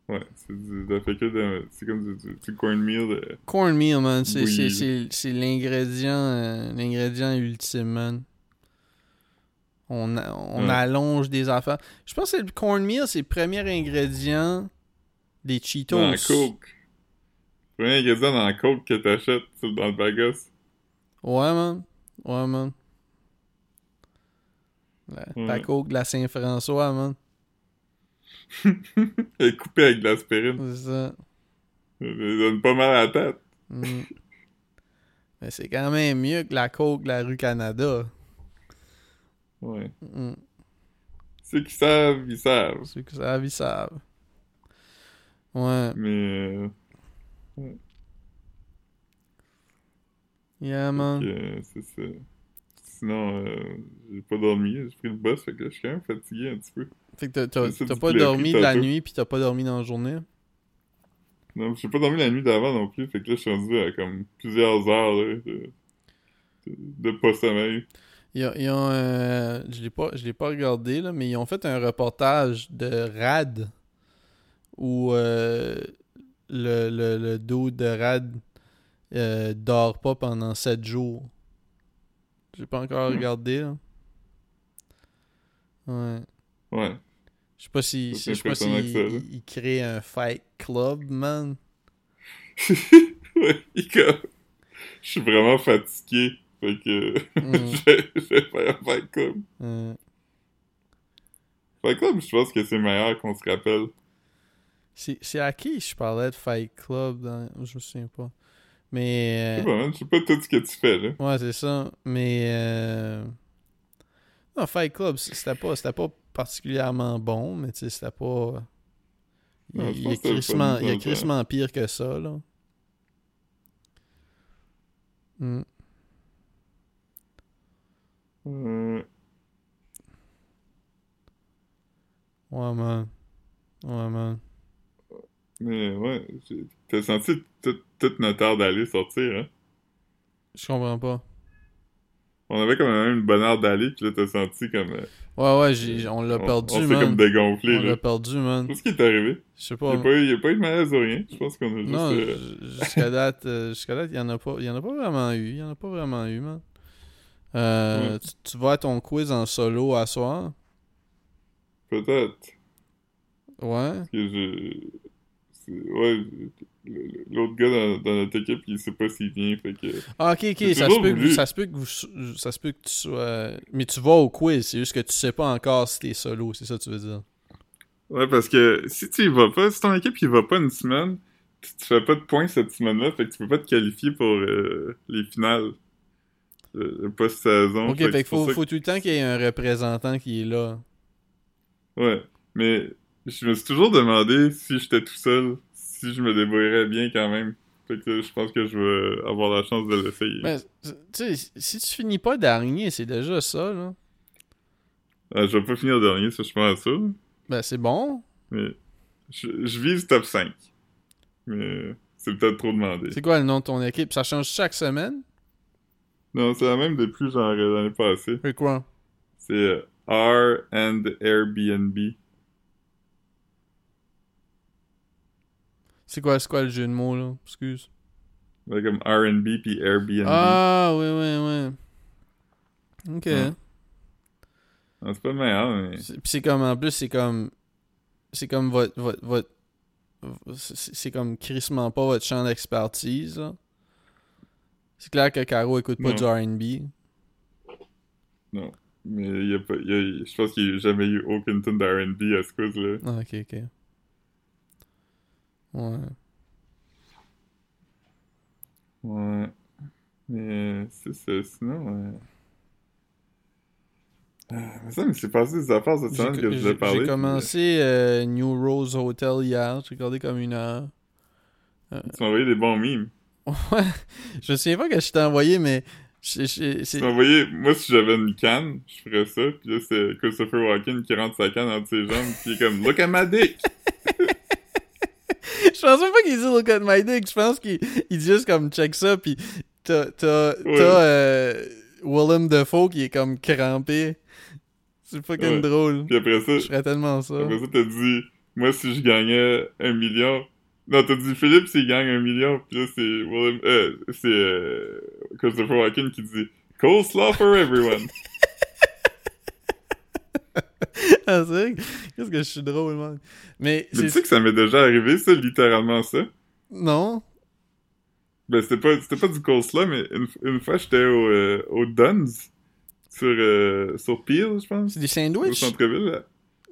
Ouais, c'est de de- c'est comme du, du, du cornmeal. euh, Cornmeal, man. C'est l'ingrédient euh, l'ingrédient ultime, man. On, a- on Ouais. allonge des affaires. Je pense que le cornmeal, c'est le premier ingrédient des Cheetos. coke. Premier ingrédient dans la coke que t'achètes dans le bagos. Ouais, man. Ouais, man. La, coke de la Saint-François, man. Elle est coupée avec de l'aspirine. C'est ça. Elle donne pas mal à la tête. Mm. Mais c'est quand même mieux que la coke de la rue Canada. Ouais. Mm. Ceux qui savent, ils savent. Ceux qui savent, ils savent. Ouais. Mais, euh, Yeah, man. que, c'est ça. Sinon, euh, j'ai pas dormi, j'ai pris le boss, fait que je suis quand même fatigué un petit peu. Fait que t'as- pas dormi de la nuit, puis t'as pas dormi dans la journée? Non, j'ai pas dormi la nuit d'avant non plus, fait que là, je suis rendu à comme plusieurs heures là, de, de, de pas sommeil. Ils ont, ils ont, euh, je l'ai pas, je l'ai pas regardé là, mais ils ont fait un reportage de Rad où euh, le, le, le dos de Rad euh, dort pas pendant 7 jours. J'ai pas encore Hmm. regardé là. Ouais. Ouais. Je sais pas si, je sais pas si il, il crée un fight club, man. ouais. Je suis vraiment fatigué, fait que Mm. je vais- faire un Fight Club. Euh, Fight Club, je pense que c'est meilleur qu'on se rappelle. C'est à qui je parlais de fight club dans... Je me souviens pas. Mais. Je euh, sais pas, man, je sais pas tout ce que tu fais, là. Ouais, c'est ça. Mais. Euh... Non, Fight Club, c'était pas, pas particulièrement bon, mais tu sais, c'était pas. Il, je il crissement, il y a crissement pire que ça, là. Hmm. Euh, Ouais, man. Ouais, man. Mais ouais, j'ai- t'as senti tout- toute notre heure d'aller sortir, hein? Je comprends pas. On avait quand même une bonne heure d'aller, puis là, t'as senti comme... euh, Ouais, ouais, j'ai- on l'a on, perdu, on s'est man. comme dégonflé, On l'a perdu, man. Tout ce qui est arrivé? Je sais Il pas. y a, pas eu, y a pas eu de malaise ou rien. Je pense qu'on a juste... Non, euh, jusqu'à date, euh, jusqu'à date, il y en a il en a pas vraiment eu, il y en a pas vraiment eu, man. Euh, Ouais. tu, tu vas à ton quiz en solo à soir? Peut-être. Ouais. Parce que je... Ouais, l'autre gars dans, dans notre équipe, il sait pas s'il vient, fait que... Ah, ok, ok, ça se, peut que, ça se peut que vous, ça se peut que tu sois, mais tu vas au quiz, c'est juste que tu sais pas encore si t'es solo, c'est ça que tu veux dire. Ouais, parce que si tu y vas pas, si ton équipe y va pas une semaine, tu, tu fais pas de points cette semaine-là, fait que tu peux pas te qualifier pour euh, les finales. Le, post-saison. Ok, fait qu'il faut, tout le temps qu'il y ait un représentant qui est là. Ouais, mais je me suis toujours demandé si j'étais tout seul, si je me débrouillerais bien quand même. Fait que je pense que je vais avoir la chance de l'essayer. Mais, tu sais, si tu finis pas dernier, c'est déjà ça, là. Ah, je vais pas finir dernier, ça je pense à ça. Ben, c'est bon. Mais je, je vise top 5. Mais c'est peut-être trop demandé. C'est quoi le nom de ton équipe? Ça change chaque semaine? Non, c'est la même depuis genre euh, l'année passée. C'est quoi? C'est euh, R and Airbnb. C'est quoi, quoi le jeu de mots, là? Excuse. Ouais, comme R&B puis Airbnb. Ah, oui, oui, oui. Ok. Ouais. Ah, c'est pas le meilleur, mais... Puis c'est comme, en plus, c'est comme. C'est comme votre. votre, votre c'est comme crissement pas votre champ d'expertise, là. C'est clair que Caro écoute pas Non. du RB. Non. Mais il y a pas... y a- je pense qu'il n'y a jamais eu aucune tune d'R&B à ce quiz-là. Ah, ok, ok. Ouais. Ouais. Mais c'est ça, sinon... Euh... Ah, mais ça, mais c'est passé des affaires cette semaine que je voulais parler. j'ai commencé euh, New Rose Hotel hier. J'ai regardé comme une heure. puis Tu m'as envoyé des bons memes. Ouais. Je me souviens pas que je t'ai envoyé, mais. je- je- c'est- Tu m'as envoyé... Moi, si j'avais une canne, je ferais ça. Puis là, c'est Christopher Walken qui rentre sa canne entre ses jambes puis il est comme « Look at my dick! Je pense même pas qu'il dit Look at my dick. Je pense qu'il il dit juste comme check ça. Puis t'as t'as euh, Willem Dafoe qui est comme crampé. C'est fucking Ouais. drôle. Puis après ça... Je ferais tellement ça. Après ça, t'as dit, moi, si je gagnais un million. Non, t'as dit Philippe s'il gagne un million. Puis là, c'est William, euh, c'est euh, Christopher Walken qui dit Coleslaw for everyone. ah, c'est vrai. que- Qu'est-ce que je suis drôle, man? Mais Mais tu sais que ça m'est déjà arrivé, ça, littéralement ça. Non. Ben, c'était pas, c'était pas du coleslaw, mais une, une fois, j'étais au, euh, au Duns, sur, euh, sur Peel, je pense, C'est des au sandwichs. centre-ville. là.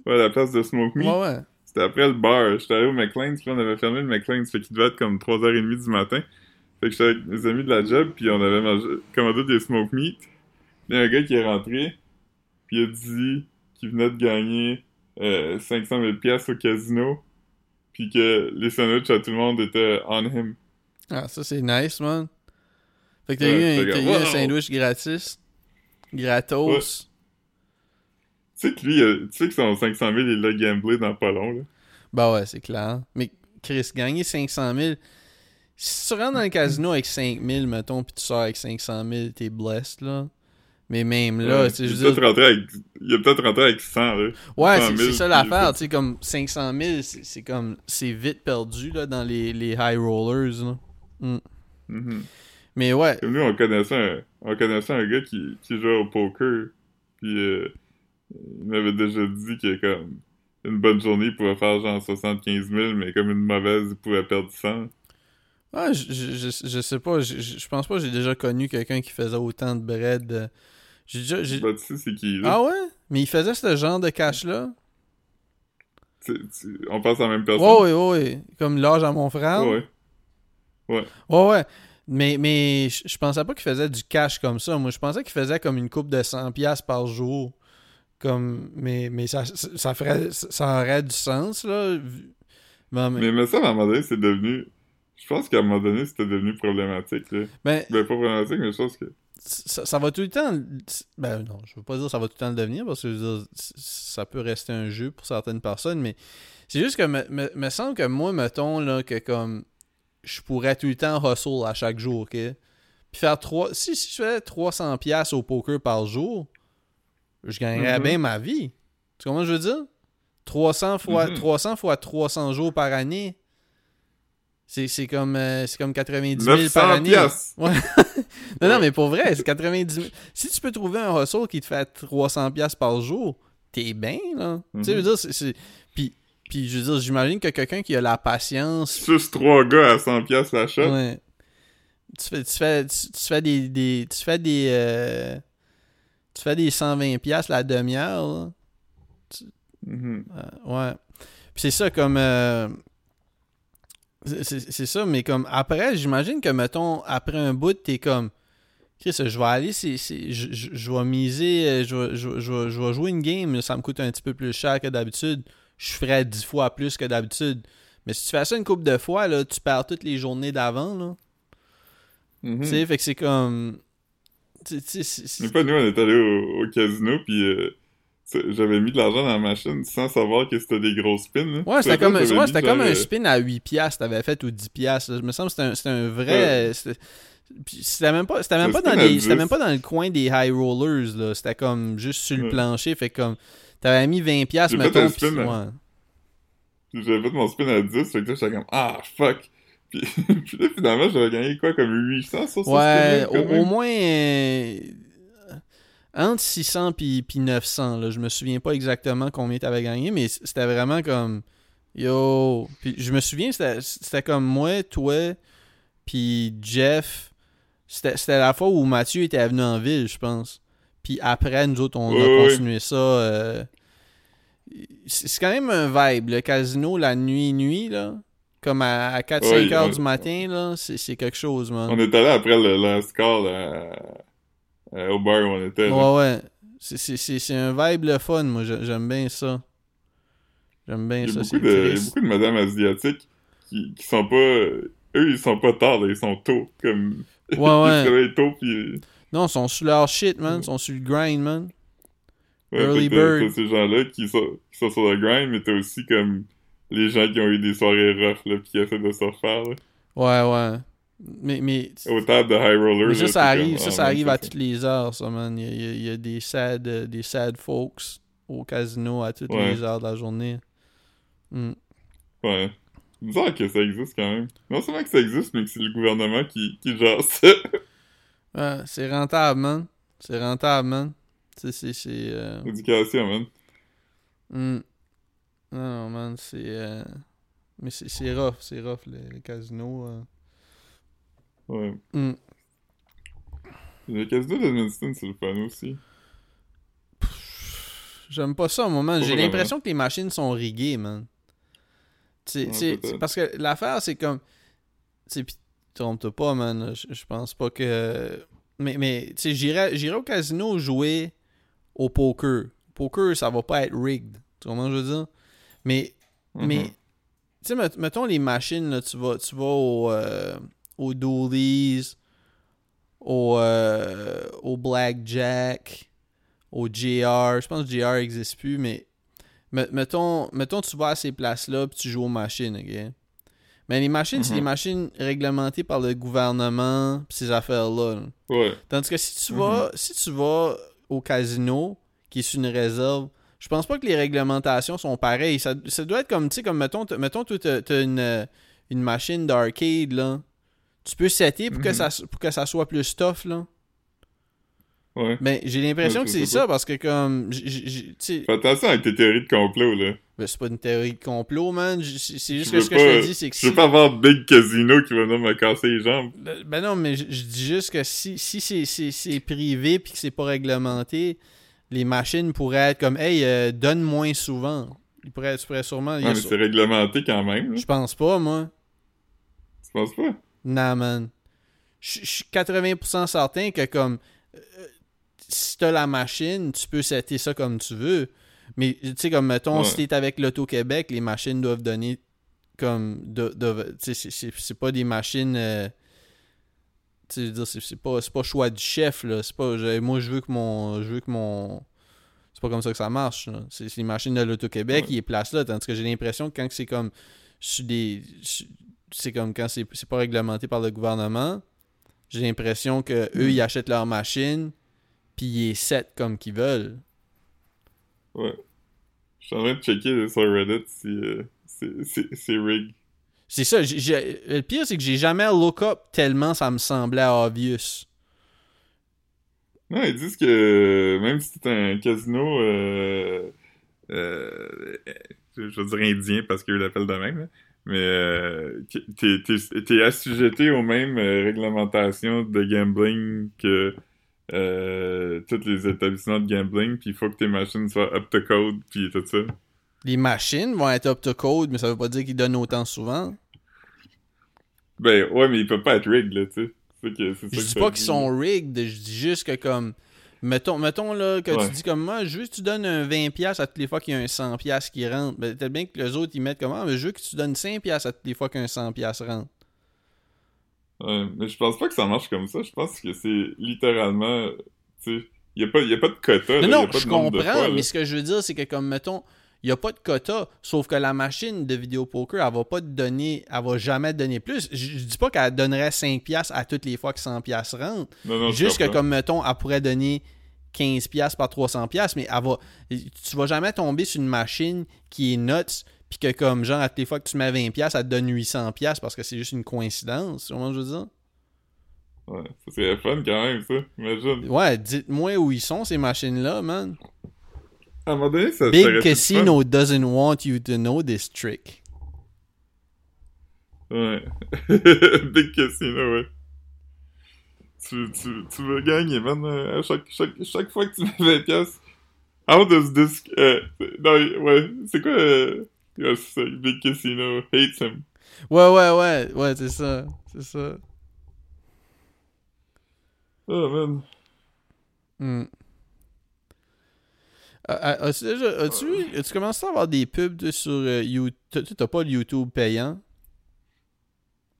Ouais, à la place de Smoke Me. Ouais, ouais. C'était après le bar. J'étais allé au McLean's, puis on avait fermé le McLean's, fait qu'il devait être comme 3h30 du matin. Fait que j'étais avec mes amis de la job, puis on avait mangé, commandé des smoke meat. Il y a un gars qui est rentré, puis il a dit qu'il venait de gagner euh, 500 000 pièces au casino, puis que les sandwichs à tout le monde étaient on him. Ah, ça c'est nice, man. Fait que t'as Ouais, eu, un, comme, eu un sandwich gratis. Gratos. Tu sais que lui, euh, tu sais que son 500 000, il l'a gamblé dans pas long, là. Bah ouais, c'est clair. Mais Chris, gagner 500 000. Si tu rentres dans le casino avec 5 000, mettons, puis tu sors avec 500 000, t'es blessed, là. Mais même là, Ouais, tu sais, je il, veux est dire- peut-être rentré avec, il a peut-être rentré avec 100, là. Ouais, 100 c'est 000, c'est ça l'affaire, tu sais, comme 500 000, c'est comme, c'est vite perdu, là, dans les, les high rollers, là. Mhm. Mais ouais, Comme nous, on connaissait un, on connaissait un gars qui, qui jouait au poker, puis euh, il m'avait déjà dit que comme une bonne journée, il pouvait faire genre 75 000, mais comme une mauvaise, il pouvait perdre 100. ouais je, je, je, je sais pas, je, je je pense pas que j'ai déjà connu quelqu'un qui faisait autant de bread. euh. J'ai déjà, j'ai- Bah, tu sais, c'est qui, là? Ah ouais? Mais il faisait ce genre de cash-là? Tu- tu- on pense à la même personne? Ouais, ouais, ouais. Comme l'âge à mon frère. Ouais. Ouais, ouais. Mais, mais je pensais pas qu'il faisait du cash comme ça. Moi, je pensais qu'il faisait comme une coupe de 100$ piastres par jour. Comme, mais, mais ça, ça, ferait, ça aurait du sens, là. mais, Mais, ça, à un moment donné, c'est devenu... Je pense qu'à un moment donné, c'était devenu problématique, là. mais Ben, pas problématique, mais je pense que... ça, ça va tout le temps. Ben non, je veux pas dire ça va tout le temps le devenir parce que je veux dire, c- ça peut rester un jeu pour certaines personnes, mais c'est juste que me, me, me semble que moi, mettons, là, que comme je pourrais tout le temps hustle à chaque jour, ok? Puis faire trois. Si, si je faisais 300$ piastres au poker par jour, je gagnerais Mhm. bien ma vie. Tu comprends ce que je veux dire? 300 fois, Mhm. 300 fois 300 jours par année. C'est comme, euh, c'est comme 90 000 par 900 année. Ouais. non, non, mais pour vrai, c'est 90 000. Si tu peux trouver un hustle qui te fait 300$ piastres par jour, t'es bien, là. Tu sais, je veux Mhm. dire, c'est-. Puis, puis, je veux dire, j'imagine que quelqu'un qui a la patience. Juste trois gars à 100 piastres la shot. Ouais. Tu fais, tu fais, tu, tu fais des, des. Tu fais des. euh, tu fais des 120$ piastres la demi-heure, là. Mhm. Euh, ouais. Puis c'est ça comme. euh, c'est- ça, mais comme après, j'imagine que, mettons, après un bout, t'es comme. Chris, je vais aller, c'est, je, vais miser, euh, je, vais- je, vais- je, vais- je vais jouer une game, ça me coûte un petit peu plus cher que d'habitude. Je ferais 10 fois plus que d'habitude. Mais si tu fais ça une couple de fois, là, tu perds toutes les journées d'avant, là. Mhm. Tu sais, fait que c'est comme. tu sais, c'est- Une fois, nous, on est allé au, au casino, puis euh, j'avais mis de l'argent dans la machine sans savoir que c'était des gros spins. là. Ouais, c'était comme, ouais, c'était genre, comme un spin à 8 piastres t'avais fait ou 10 piastres. Je me semble que c'était un, un vrai... c'était- même pas, c'était même pas un dans spin à les, c'était 10. même pas dans le coin des high rollers, là. C'était comme juste sur le Ouais. plancher. Fait comme, t'avais mis 20 piastres, mettons, un pis, spin. Puis j'avais fait mon spin à 10, fait que là, j'étais comme, ah, fuck! Puis, puis là, finalement, j'avais gagné quoi, comme 800 sur Ouais, au, même? au moins... euh, entre 600 puis, puis 900, là. Je me souviens pas exactement combien t'avais gagné, mais c'était vraiment comme... Yo... Puis je me souviens, c'était c'était comme moi, toi, puis Jeff. C'était c'était la fois où Mathieu était venu en ville, je pense. Puis après, nous autres, on a continué ça. euh, C'est quand même un vibe, le casino, la nuit, nuit, là. Comme à, 4-5 Ouais, heures du matin, là. C'est c'est quelque chose, man. On est allé après le last call à- à- au bar où on était. là. Ouais, ouais. C'est- C'est c'est- c'est un vibe le fun, moi. J'ai- J'aime bien ça. J'aime bien Il ça. beaucoup C'est de, il y a beaucoup de madames asiatiques qui, qui sont pas... Eux, ils sont pas tard, là, ils sont tôt. Comme... Ouais, ils ouais. réveillent tôt, puis... Non, ils sont sur leur shit, man. Ils sont sur le grind, man. Ouais, Early bird. t'as- t'as ces gens-là qui sont, qui sont sur le grind, mais t'as aussi comme les gens qui ont eu des soirées rough, là, pis qui essaient de se refaire, là. Ouais, ouais. Mais, mais, Au table de high rollers. mais ça, ça arrive, ça, ça arrive à toutes les heures, ça, man. Il y a, il y des sad, euh, des sad folks au casino à toutes Ouais. les heures de la journée. Hmm. Ouais. C'est bizarre que ça existe quand même. Non seulement que ça existe, mais que c'est le gouvernement qui, qui gère ça. Ouais, c'est rentable, man. C'est rentable, man. C'est, c'est, c'est, euh, Éducation, man. hmm. Non, non, man, c'est... euh, Mais c'est, c'est rough, c'est rough, le, le casino. euh. Ouais. Hmm. Le casino de Winston, c'est le fun aussi. J'aime pas ça au moment. J'ai l'impression que les machines sont riguées, man. Ouais, parce que l'affaire, c'est comme. Tu sais, pis trompe-toi pas, man. Je pense pas que. Mais, mais tu sais, j'irais j'irais au casino jouer au poker. Poker, ça va pas être rigged. Tu comprends ce que je veux dire? Mais, mais tu sais, met- mettons les machines, là, tu vas, tu vas au, euh, au Doolies, au, euh, au Blackjack, au GR. Je pense que GR n'existe plus, mais met- mettons, mettons tu vas à ces places-là puis tu joues aux machines, ok? Mais les machines, c'est Mhm. des machines réglementées par le gouvernement pis ces affaires-là. là. Ouais. Tandis que si tu Mhm. vas si tu vas au casino, qui est sur une réserve, je pense pas que les réglementations sont pareilles. Ça, ça doit être comme, tu sais, comme mettons, mettons toi, t'as, une, une machine d'arcade, là. Tu peux setter pour, que Mhm. ça, pour que ça soit plus tough, là. Ouais. Ben, j'ai l'impression Ouais, que c'est ça, parce que comme, Fais attention avec tes théories de complot, là. ben, c'est pas une théorie de complot, man. C'est juste que ce que je te dis, c'est que Je si... veux pas avoir Big Casino qui va venir me casser les jambes. Ben non, mais je, dis juste que si, si c'est- privé puis que c'est pas réglementé, les machines pourraient être comme Hey, euh, donne moins souvent. Il pourrait, tu pourrais sûrement. Non, mais sur- c'est réglementé quand même, là. Je pense pas, moi. Tu penses pas? Nah, man. Je suis 80% certain que comme euh, si t'as la machine, tu peux setter ça comme tu veux. Mais tu sais, comme mettons, Ouais. si t'es avec l'Auto-Québec, les machines doivent donner comme. c'est- pas des machines. euh, tu sais, je veux dire, c'est pas, c'est pas choix du chef, là. C'est pas. moi, je veux que mon. Je veux que mon. C'est pas comme ça que ça marche. C'est les machines de l'Auto-Québec Ouais. qui les placent là. Tandis que j'ai l'impression que quand c'est comme. Sur des. C'est comme quand c'est pas réglementé par le gouvernement, j'ai l'impression que eux ils achètent leur machine puis ils set comme qu'ils veulent. Ouais. Je suis en train de checker sur Reddit si euh, c'est- rig. C'est ça, le pire c'est que j'ai jamais look up tellement ça me semblait obvious. Non, ils disent que même si c'est un casino, euh, euh, je veux dire indien parce qu'eux l'appellent de même, mais euh, t'es, assujetti aux mêmes euh, réglementations de gambling que euh, tous les établissements de gambling, puis il faut que tes machines soient up to code, puis tout ça. Les machines vont être up to code, mais ça veut pas dire qu'ils donnent autant souvent. Ben ouais, mais ils peuvent pas être rigged, là, tu sais. Je dis pas qu'ils sont rigged, je dis juste que comme mettons mettons là que Ouais. tu dis comme moi, je veux que tu donnes un 20 pièces à toutes les fois qu'il y a un 100 pièces qui rentre. Ben peut-être bien que les autres ils mettent comment, mais je veux que tu donnes 5 pièces à toutes les fois qu'un 100 pièces rentre. Ouais, mais je pense pas que ça marche comme ça. Je pense que c'est littéralement, tu sais, y a pas, y a pas de quota. là, Non, y a non, pas je de comprends, fois, mais ce que je veux dire, c'est que comme, mettons, il n'y a pas de quota, sauf que la machine de vidéo poker, elle va pas te donner, elle va jamais te donner plus. Je, je dis pas qu'elle donnerait 5 piastres à toutes les fois que 100 piastres rentrent. Non, non, Juste que comme, mettons, elle pourrait donner 15 piastres par 300 piastres, mais elle va, tu vas jamais tomber sur une machine qui est nuts, puis que comme, genre, à toutes les fois que tu mets 20 piastres, elle te donne 800 piastres parce que c'est juste une coïncidence, que je veux dire? Ouais, ça serait fun quand même, ça. Imagine. Ouais, dites-moi où ils sont, ces machines-là, man. À un moment donné, ça ça Big Casino doesn't want you to know this trick. Ouais. Big Casino, ouais. Tu, tu, tu veux gagner, man. euh, À chaque, chaque, chaque fois que tu mets 20 piastres. How does this... Euh, non, ouais, c'est quoi... Euh, Big Casino hates him. Ouais, ouais, ouais, ouais, c'est ça, c'est ça. Oh, man. Hmm. Ah, ah, As-tu as-tu commencé à avoir des pubs sur euh, YouTube? T'as- pas le YouTube payant?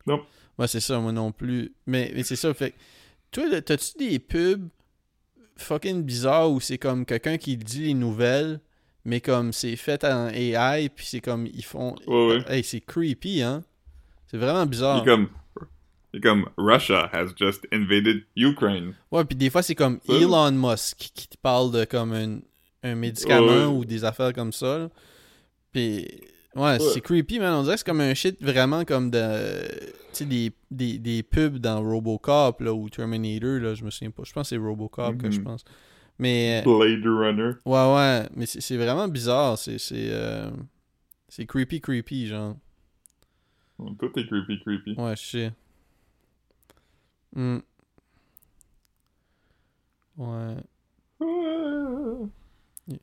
Non. Ouais, c'est ça, moi non plus. Mais, mais c'est ça, fait toi, t'as-tu des pubs fucking bizarres où c'est comme quelqu'un qui dit les nouvelles, mais comme c'est fait en AI, puis c'est comme ils font. Ouais, ouais. Hey, c'est creepy, hein? C'est vraiment bizarre. est comme... Il est comme... Russia has just invaded Ukraine. Ouais, puis des fois, c'est comme? Elon Musk qui, te parle de comme un médicament Ouais. ou des affaires comme ça. là. Puis, ouais, Ouais. c'est creepy, man. On dirait que c'est comme un shit vraiment comme de. Tu sais, des, des, des pubs dans Robocop là, ou Terminator, là, je me souviens pas. Je pense que c'est Robocop que je Mhm. pense. Mais, Blade Runner. ouais, ouais, mais c'est c'est vraiment bizarre. C'est c'est euh, c'est creepy, creepy, genre. Tout est creepy, creepy. Ouais, je sais. Hmm. Ouais.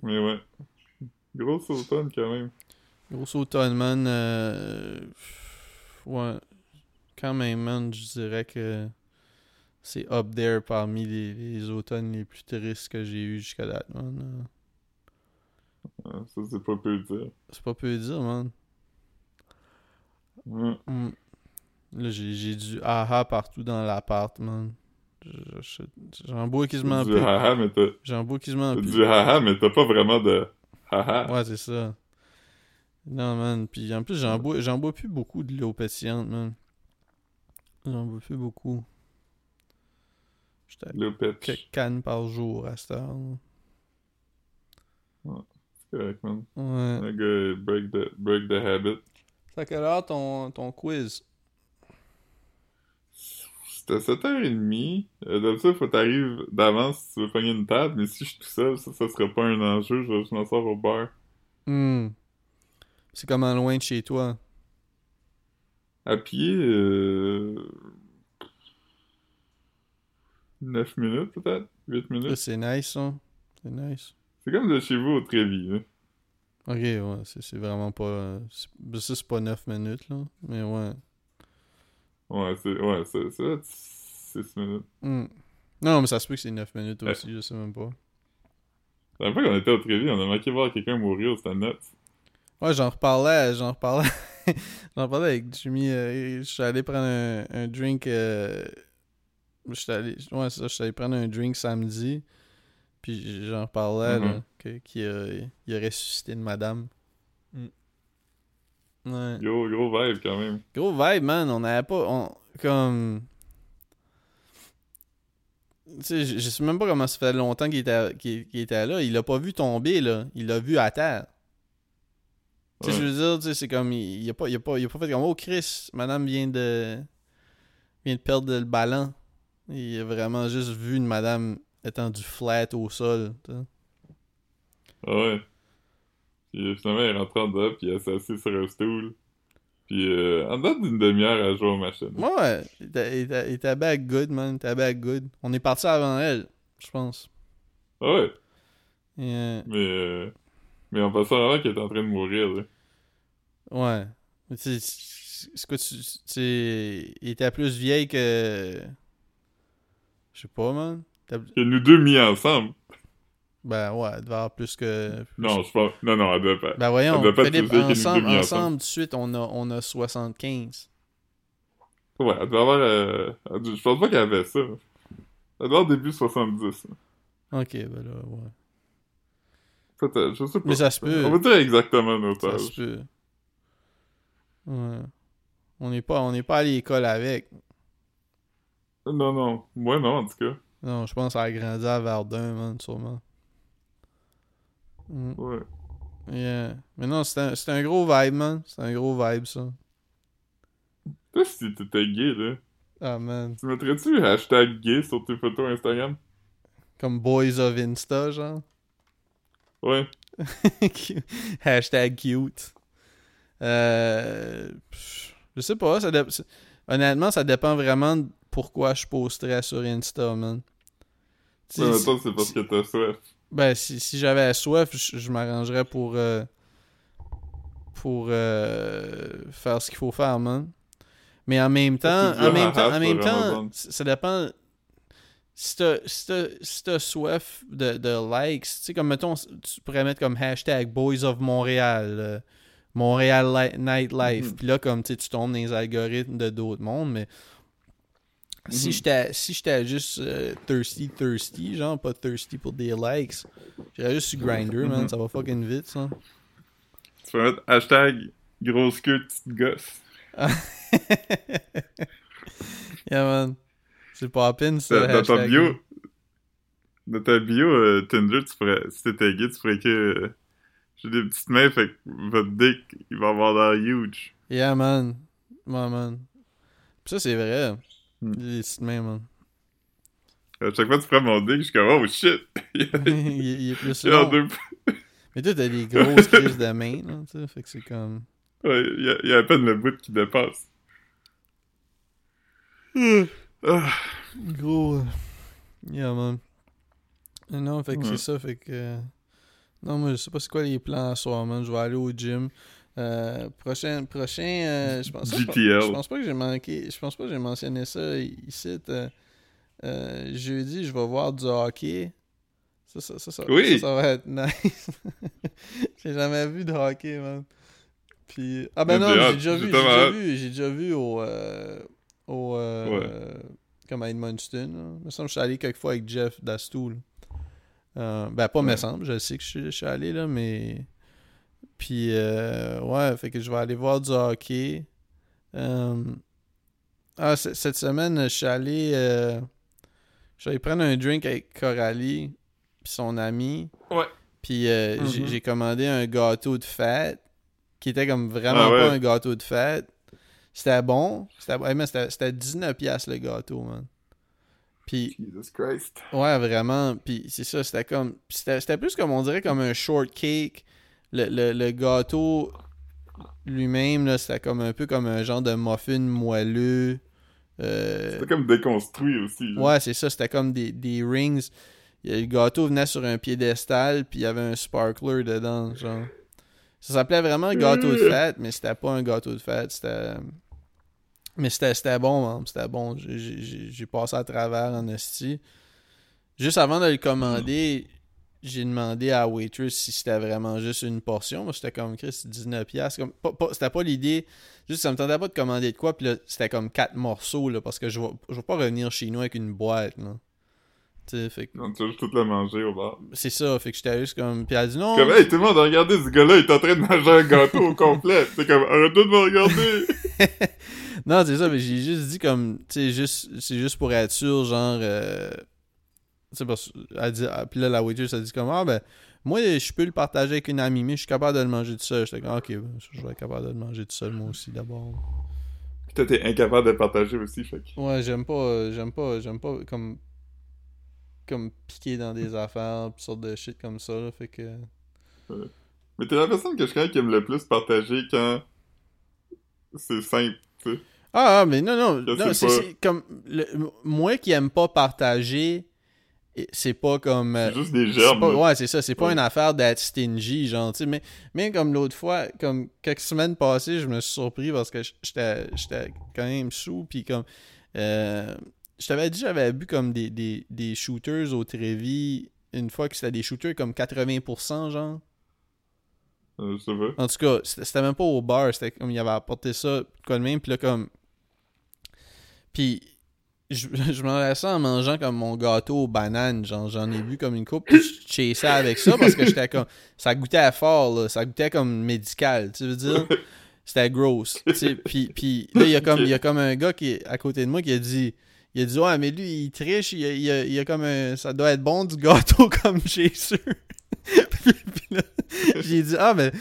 Mais ouais. Grosse automne quand même. Gros automne, man. euh, Ouais. Quand même, man, je dirais que c'est up there parmi les, les automnes les plus tristes que j'ai eu jusqu'à date, man. Ah, ça, c'est pas peu dire. C'est pas peu dire, man. Ouais. Mm. Là, j'ai j'ai du aha partout dans l'appart, man. Je- J'en bois quasiment Du plus. haha, mais t'as J'en bois quasiment t'as plus. du haha, mais t'as pas vraiment de haha. Ouais, c'est ça. Non, man. Puis en plus, j'en bois, j'en bois plus beaucoup de l'eau pétillante, man. J'en bois plus beaucoup. J'étais à quelques cannes par jour à cette heure. là. C'est correct, man. Ouais. Le gars, break the, break the habit. C'est à quelle heure ton, ton quiz? C'était 7h30. Euh, D'habitude, faut t'arrives d'avance si tu veux pogner une table, mais si je suis tout seul, ça, ça sera pas un enjeu, je, je m'en sors au bar. Hmm. C'est comment loin de chez toi? À pied, euh... 9 minutes peut-être? 8 Ça, minutes? c'est nice, ça. C'est nice. C'est comme de chez vous au Trévis, là. Ok, ouais, c'est vraiment pas. Ça, c'est pas 9 minutes, là. Mais ouais. Ouais, c'est ouais, c'est c'est 6 minutes. Hmm. Non, mais ça se peut que c'est 9 minutes Ouais. aussi, je sais même pas. La dernière fois qu'on était au Trévis, on a manqué voir quelqu'un mourir, c'était nuts. Ouais, j'en reparlais, j'en reparlais. j'en reparlais avec Jimmy. euh, je suis allé prendre un, un drink. Euh... Je suis allé. Ouais, ça, je suis allé prendre un drink samedi. Puis j'en reparlais, Mhm. que- qu'il a, il a ressuscité une madame. Ouais. Gros, gros vibe quand même. Gros vibe, man. On n'avait pas. On, comme. Tu sais, je je sais même pas comment ça fait longtemps qu'il était, était là. Il l'a pas vu tomber, là. Il l'a vu à terre. Tu sais, Ouais. je veux dire, tu sais, c'est comme. Il, il, a pas, il, a pas, il a pas fait comme. Oh, Chris, madame vient de. vient de perdre le ballon. Il a vraiment juste vu une madame étendue flat au sol. Ah ouais. Puis finalement, il est rentré en dedans, puis il s'est assis sur un stool. Puis euh, en dedans d'une demi-heure à jouer aux machines. Ouais, ouais. Il était- back good, man. Il était back good. On est parti avant elle, je pense. Ah ouais? Et, euh, Mais, euh, mais on pensait vraiment qu'il était en train de mourir, là. Ouais. Mais tu sais, c'est quoi tu. Tu sais, il était plus vieille que. Je sais pas, man. Que nous deux mis ensemble. Ben ouais, elle devait avoir plus que. Non, je pense. Non, non, elle devait pas. Ben voyons, elle doit pas Philippe, ensemble, ensemble, ensemble. tout de suite, on a, on a 75. Ouais, elle devait avoir. euh, devait- Je pense pas qu'elle avait ça. Elle doit avoir début 70. là. Ok, ben là, ouais. Peut-être, je sais pas. Mais ça se peut. On va dire exactement notre Ça se peut. Ouais. On n'est pas, on pas à l'école avec. Non, non. Moi, non, en tout cas. Non, je pense qu'elle a grandi à Verdun, man, sûrement. Mm. Ouais. Yeah. Mais non, c'est un, un gros vibe, man. C'est un gros vibe, ça. Toi, si t'étais gay, là, Ah, man. tu mettrais-tu hashtag gay sur tes photos Instagram? Comme Boys of Insta, genre. Ouais. Hashtag cute. Euh, je sais pas. Ça dé- c'est- Honnêtement, ça dépend vraiment de pourquoi je posterais sur Insta, man. Maintenant, c'est parce que t'as soif. Ben, si, si j'avais soif, je, je m'arrangerais pour. euh, pour euh, faire ce qu'il faut faire, man. Mais en même temps, en même temps, en même temps, ça dépend. Si t'as si soif de, de likes, tu sais, comme mettons, tu pourrais mettre comme hashtag Boys of Montréal, euh, Montréal Li- Nightlife. Mhm. Puis là, comme tu sais, tu tombes dans les algorithmes de d'autres mondes, mais si Mhm. j'étais si j'étais juste euh, thirsty, thirsty, genre pas thirsty pour des likes, j'irais juste sur Grindr, man, Mhm. ça va fucking vite, ça. Tu peux mettre hashtag grosse queue petite gosse. yeah, man. C'est pas peine, ça. Dans, dans ta hashtag. bio, dans ta bio euh, Tinder, tu pourrais, si t'étais gay, tu pourrais écrire euh, J'ai des petites mains, fait que votre dick, il va avoir l'air huge. Yeah, man. Ouais, man. Pis ça, c'est vrai. Hmm. Les petites mains, man. À chaque fois que tu prends mon dick, je suis comme Oh shit! il il, il est plus y a long. deux. Mais toi, t'as des grosses crises de main, là, tu sais. Fait que c'est comme. Ouais, il y, a, il y a à peine le bout qui dépasse. Ah, Gros. euh, Yeah, man. Non, fait que Ouais. c'est ça, fait que. euh, Non, moi, je sais pas c'est quoi les plans à soir, man. Je vais aller au gym. Euh, prochain, prochain, euh, je pense GTL. je pense pas que j'ai manqué, je pense pas que j'ai mentionné ça ici. euh, euh, jeudi, je vais voir du hockey. Ça, ça, ça, ça, Oui. ça, ça va être nice. j'ai jamais vu de hockey, man. Puis... Ah ben non, j'ai déjà déjà vu, j'ai déjà vu au... au Comme à Edmundston. là. Il me semble que je suis allé quelques fois avec Jeff Dastoul. Ben pas me Ouais. semble, je sais que je je suis allé là, mais... Puis, euh, ouais, fait que je vais aller voir du hockey. Euh, Ah, cette semaine, je suis allé... euh, Je suis allé prendre un drink avec Coralie puis son ami. Ouais. Puis euh, j'ai- Mhm. j'ai commandé un gâteau de fête qui était comme vraiment Ah ouais. pas un gâteau de fête. C'était bon. C'était ouais, mais c'était- c'était 19$ piastres, le gâteau, man. Puis Jesus Christ. Ouais, vraiment. Puis c'est ça, c'était comme. c'était plus comme on dirait comme un shortcake. Le, le, le gâteau lui-même, c'était comme un peu comme un genre de muffin moelleux. Euh, C'était comme déconstruit aussi. ouais, c'est ça, c'était comme des, des rings. Le gâteau venait sur un piédestal, puis il y avait un sparkler dedans, genre. Ça s'appelait vraiment gâteau de fête, mais c'était pas un gâteau de fête, c'était. Mais c'était bon, man. C'était bon. J'ai- passé à travers en esti. Juste avant de le commander, j'ai demandé à la waitress si c'était vraiment juste une portion. Moi, c'était comme Chris, 19$. piastres. Comme, pas- pas- c'était pas l'idée. Juste, ça me tentait pas de commander de quoi. Puis là, c'était comme quatre morceaux, là, parce que je vais, je vais pas revenir chez nous avec une boîte, là. Tu sais, fait que Non, tu vas juste tout le manger au bar. c'est ça. Fait que j'étais juste comme. Puis elle a dit non. Comme, hey, tout le monde a regardé ce gars-là, il est en train de manger un gâteau au complet. C'est comme, arrête de me regarder. Non, c'est ça, mais j'ai juste dit comme, tu sais, juste, c'est juste pour être sûr, genre, euh, parce elle dit, ah, puis là, la waitress, elle dit comme, ah, ben, moi, je peux le partager avec une amie, mais je suis capable de le manger tout seul. J'étais comme, ok, ben, je vais être capable de le manger tout seul, moi aussi, d'abord. Puis toi, t'es incapable de partager aussi, fait que... Ouais, j'aime pas, euh, j'aime pas, j'aime pas, comme, comme piquer dans des affaires, pis sortes de shit comme ça, là, fait que... Mais t'es la personne que je connais qui aime le plus partager quand c'est simple, tu sais. Ah, ah, mais non, non, non c'est pas. comme, le- moi qui aime pas partager, c'est pas comme... euh, C'est juste des germes. pas- ouais, c'est ça. C'est pas Ouais. une affaire d'être stingy, genre. Mais, mais comme l'autre fois, comme quelques semaines passées, je me suis surpris parce que j'étais j'étais quand même sous, puis comme. euh, je t'avais dit, j'avais bu comme des, des, des shooters au Trévis une fois que c'était des shooters comme 80%, genre. Euh, sais pas. En tout cas, c'était c'était même pas au bar, c'était comme il avait apporté ça, quoi de même, puis là, comme. Puis, je, je ça en mangeant comme mon gâteau aux bananes, genre, j'en ai bu comme une coupe, puis je chassais avec ça parce que j'étais comme. Ça goûtait fort, là, ça goûtait comme médical, tu veux dire? C'était gross. Puis, puis là, il y, a comme, il y a comme un gars qui est à côté de moi qui a dit. Il a dit, ouais, mais lui, il triche, il y a, il a- il y a comme un. Ça doit être bon du gâteau comme j'ai sûr. puis, puis là, j'ai dit, ah, mais.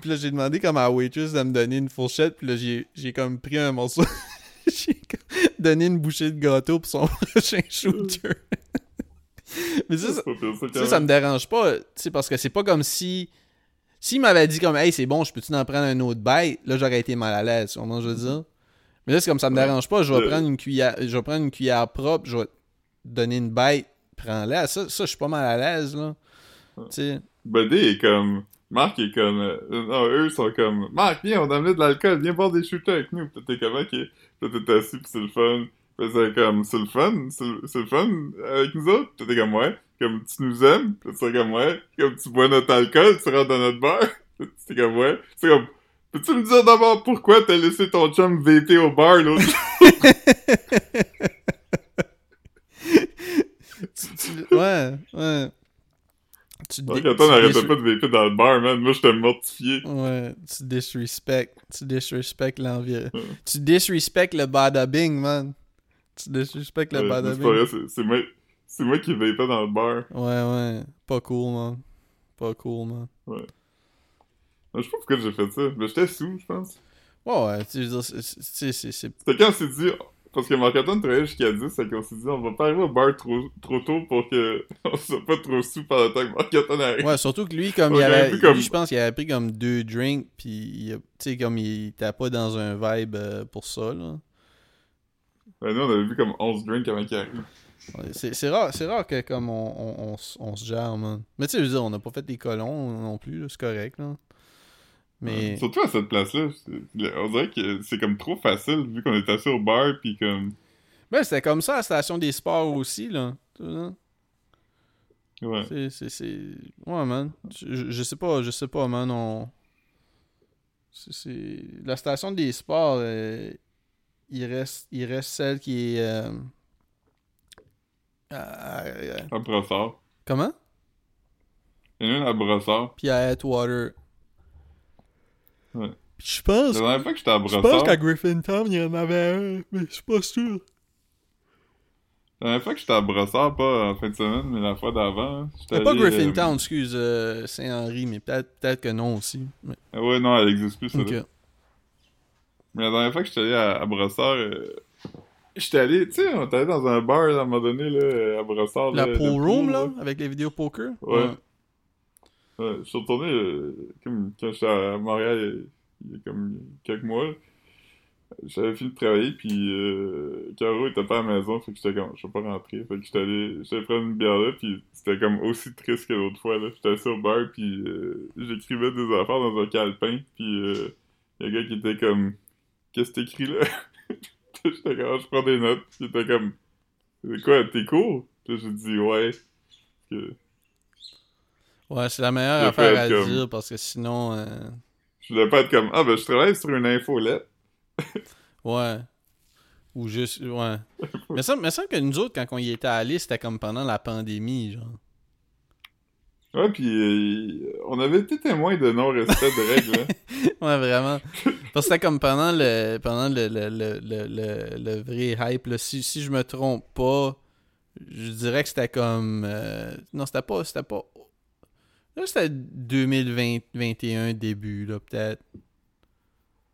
Puis là, j'ai demandé comme à la waitress de me donner une fourchette, puis là, j'ai j'ai comme pris un morceau. J'ai donné une bouchée de gâteau pour son prochain shooter. mais ça, ça, ça, me dérange pas, parce que c'est pas comme si. S'il m'avait dit comme, hey, c'est bon, je peux-tu en prendre un autre bite, là, j'aurais été mal à l'aise, tu comprends je veux dire? Mais là, c'est comme ça me Ouais. dérange pas, je vais Euh. prendre une cuillère, je vais prendre une cuillère propre, je vais te donner une bite, prends-la. Ça, ça, je suis pas mal à l'aise, là. Tu sais. Buddy est comme... Marc est comme... euh, Non, eux sont comme... Marc, viens, on a amené de l'alcool, viens boire des shooters avec nous. T'es comme, ok. Puis t'es assis, pis c'est le fun. Puis c'est comme, c'est le fun? C'est le fun avec nous autres? Puis t'es comme, ouais. Comme, tu nous aimes? Puis c'est comme, ouais. Comme, tu bois notre alcool, tu rentres dans notre bar? C'est comme, ouais. C'est comme... Peux-tu me dire d'abord pourquoi t'as laissé ton chum VT au bar l'autre Tu- tu- ouais, ouais. Tu Donc, dé- attends, pas de VP dans le bar, man. Moi, j'étais mortifié. Ouais, tu disrespect. Tu disrespect l'environnement. Ouais. Tu disrespect le bada bing, man. Tu disrespect le Ouais, bada mais c'est c'est- c'est moi, c'est moi qui vapais dans le bar. Ouais, ouais. Pas cool, man. Pas cool, man. Je sais pas pourquoi j'ai fait ça. Mais j'étais sous, je pense. Ouais, ouais. Tu dire, c'est- c'est- c'est- c'est. C'était quand on s'est dit... Parce que Marc-Antoine travaillait jusqu'à 10, c'est qu'on s'est dit on va pas arriver au bar trop, trop tôt pour que on soit pas trop sous par le temps que Marc-Antoine arrive. Ouais, surtout que lui, comme On il avait. comme- je pense qu'il avait pris comme deux drinks, puis tu sais, comme il était pas dans un vibe euh, pour ça, là. Ben, nous, on avait vu comme 11 drinks avant qu'il arrive. Ouais, C'est rare, c'est rare que comme on, on, on, s- on se gère, man. Mais tu sais, je veux dire, on n'a pas fait des colons non plus, c'est correct, là. Mais. Surtout à cette place-là, on dirait que c'est comme trop facile vu qu'on est assis au bar pis comme... Ben, c'était comme ça à la station des sports aussi, là. Ouais. C'est, c'est. Ouais, man. Je, sais pas, je sais pas, man. On... C'est, c'est... La station des sports, euh, il, reste, il reste celle qui est... euh, à- à- À Brossard. Comment? Il y en a une à Brossard. Puis à Atwater. Ouais. Je pense... La dernière fois que j'étais à Je pense qu'à Griffintown, il y en avait un, mais je suis pas sûr. La dernière fois que j'étais à Brossard, pas en fin de semaine, mais la fois d'avant. hein, C'est pas allé, Griffintown, excuse, euh, Saint-Henri, mais peut-être peut que non aussi. Mais- euh, Ouais, non, elle existe plus, ça. Mais la dernière fois que j'étais allé à, à Brossard, euh, j'étais allé, tu sais, on était allé dans un bar à un moment donné, là, à Brossard. La là, pool room, pool, là, avec les vidéos poker? Ouais. Ouais, je suis retourné, euh, comme quand j'étais à Montréal, il y a- comme quelques mois. J'avais fini de travailler, puis euh, Caro était pas à la maison, fait que j'étais comme, je vais pas rentrer. Fait que j'étais allé, j'étais prendre une bière là, puis c'était comme aussi triste que l'autre fois, là. J'étais assis au bar, puis euh, j'écrivais des affaires dans un calepin, puis euh, y a un gars qui était comme, qu'est-ce que t'écris là? j'étais comme, je prends des notes, puis il était comme, c'est quoi, t'es cool? Puis j'ai dit, ouais. Ouais, c'est la meilleure affaire à comme- dire parce que sinon. euh, je voulais pas être comme, ah ben je travaille sur une infolette. Ouais. Ou juste. Ouais. mais ça me semble que nous autres, quand on y était allés, c'était comme pendant la pandémie, genre. Ouais, puis euh, on avait été témoin de non-respect de règles. hein. Ouais, vraiment. Parce que c'était comme pendant le pendant le, le, le, le, le- le vrai hype. Là. Si, si je me trompe pas, je dirais que c'était comme. euh, Non, c'était pas. C'était pas. Là, c'était 2021 début, là, peut-être.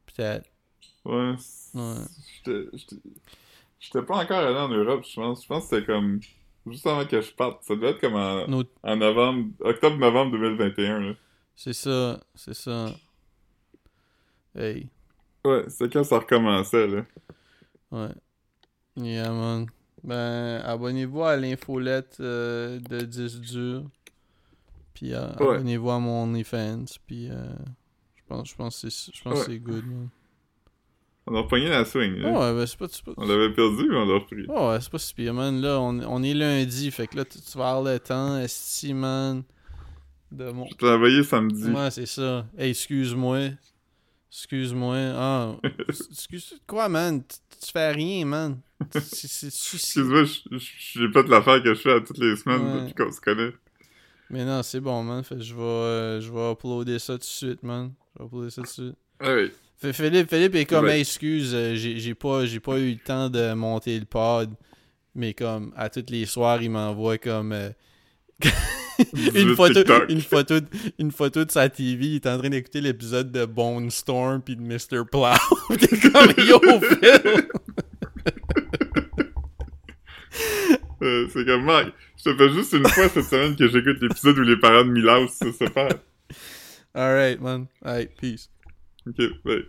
Peut-être. Ouais. Ouais. J'étais- pas encore allé en Europe, je pense. Je pense que c'était comme juste avant que je parte. Ça devait être comme en, Nos- en novembre, octobre-novembre 2021. Là. C'est ça, c'est ça. Hey. Ouais, c'est quand ça recommençait. Là. Ouais. Yeah, man. Ben, abonnez-vous à l'infolette euh, de 10 dur. Puis euh, Ouais. abonnez-vous à mon OnlyFans. Puis euh, je pense, je pense que c'est, je Ouais. good, man. On a repogné la swing. là. Ouais, ben c'est pas, c'est pas, On l'avait perdu, mais on l'a repris. ouais, c'est pas si pire, man. Là, on, on est lundi, fait que là, tu, tu vas avoir le temps, esti, man. De mon... Je envoyé samedi. Ouais, c'est ça. Hey, excuse-moi. Excuse-moi. Ah, excuse quoi, man? Tu, tu fais rien, man. C'est- c'est- Excuse-moi, je- je- j'ai pas de l'affaire que je fais à toutes les semaines Ouais. depuis qu'on se connaît. Mais non, c'est bon, man. Fait je vais, euh, je vais uploader ça tout de suite, man. Je vais uploader ça tout de suite. Ah oui. Fait Philippe, Philippe est comme, Ouais. Hey, excuse, euh, j'ai pas, pas eu le temps de monter le pod. Mais comme, à tous les soirs, il m'envoie comme... euh, une, 18 photo, une, photo, de- une photo de sa TV, il est en train d'écouter l'épisode de Bone Storm puis de Mr. Plow. T'es comme yo, Phil! Euh, c'est comme, Mike, te fais juste une fois cette semaine que j'écoute l'épisode où les parents de Milaus se séparent. Alright, man. Alright, peace. Ok, bye.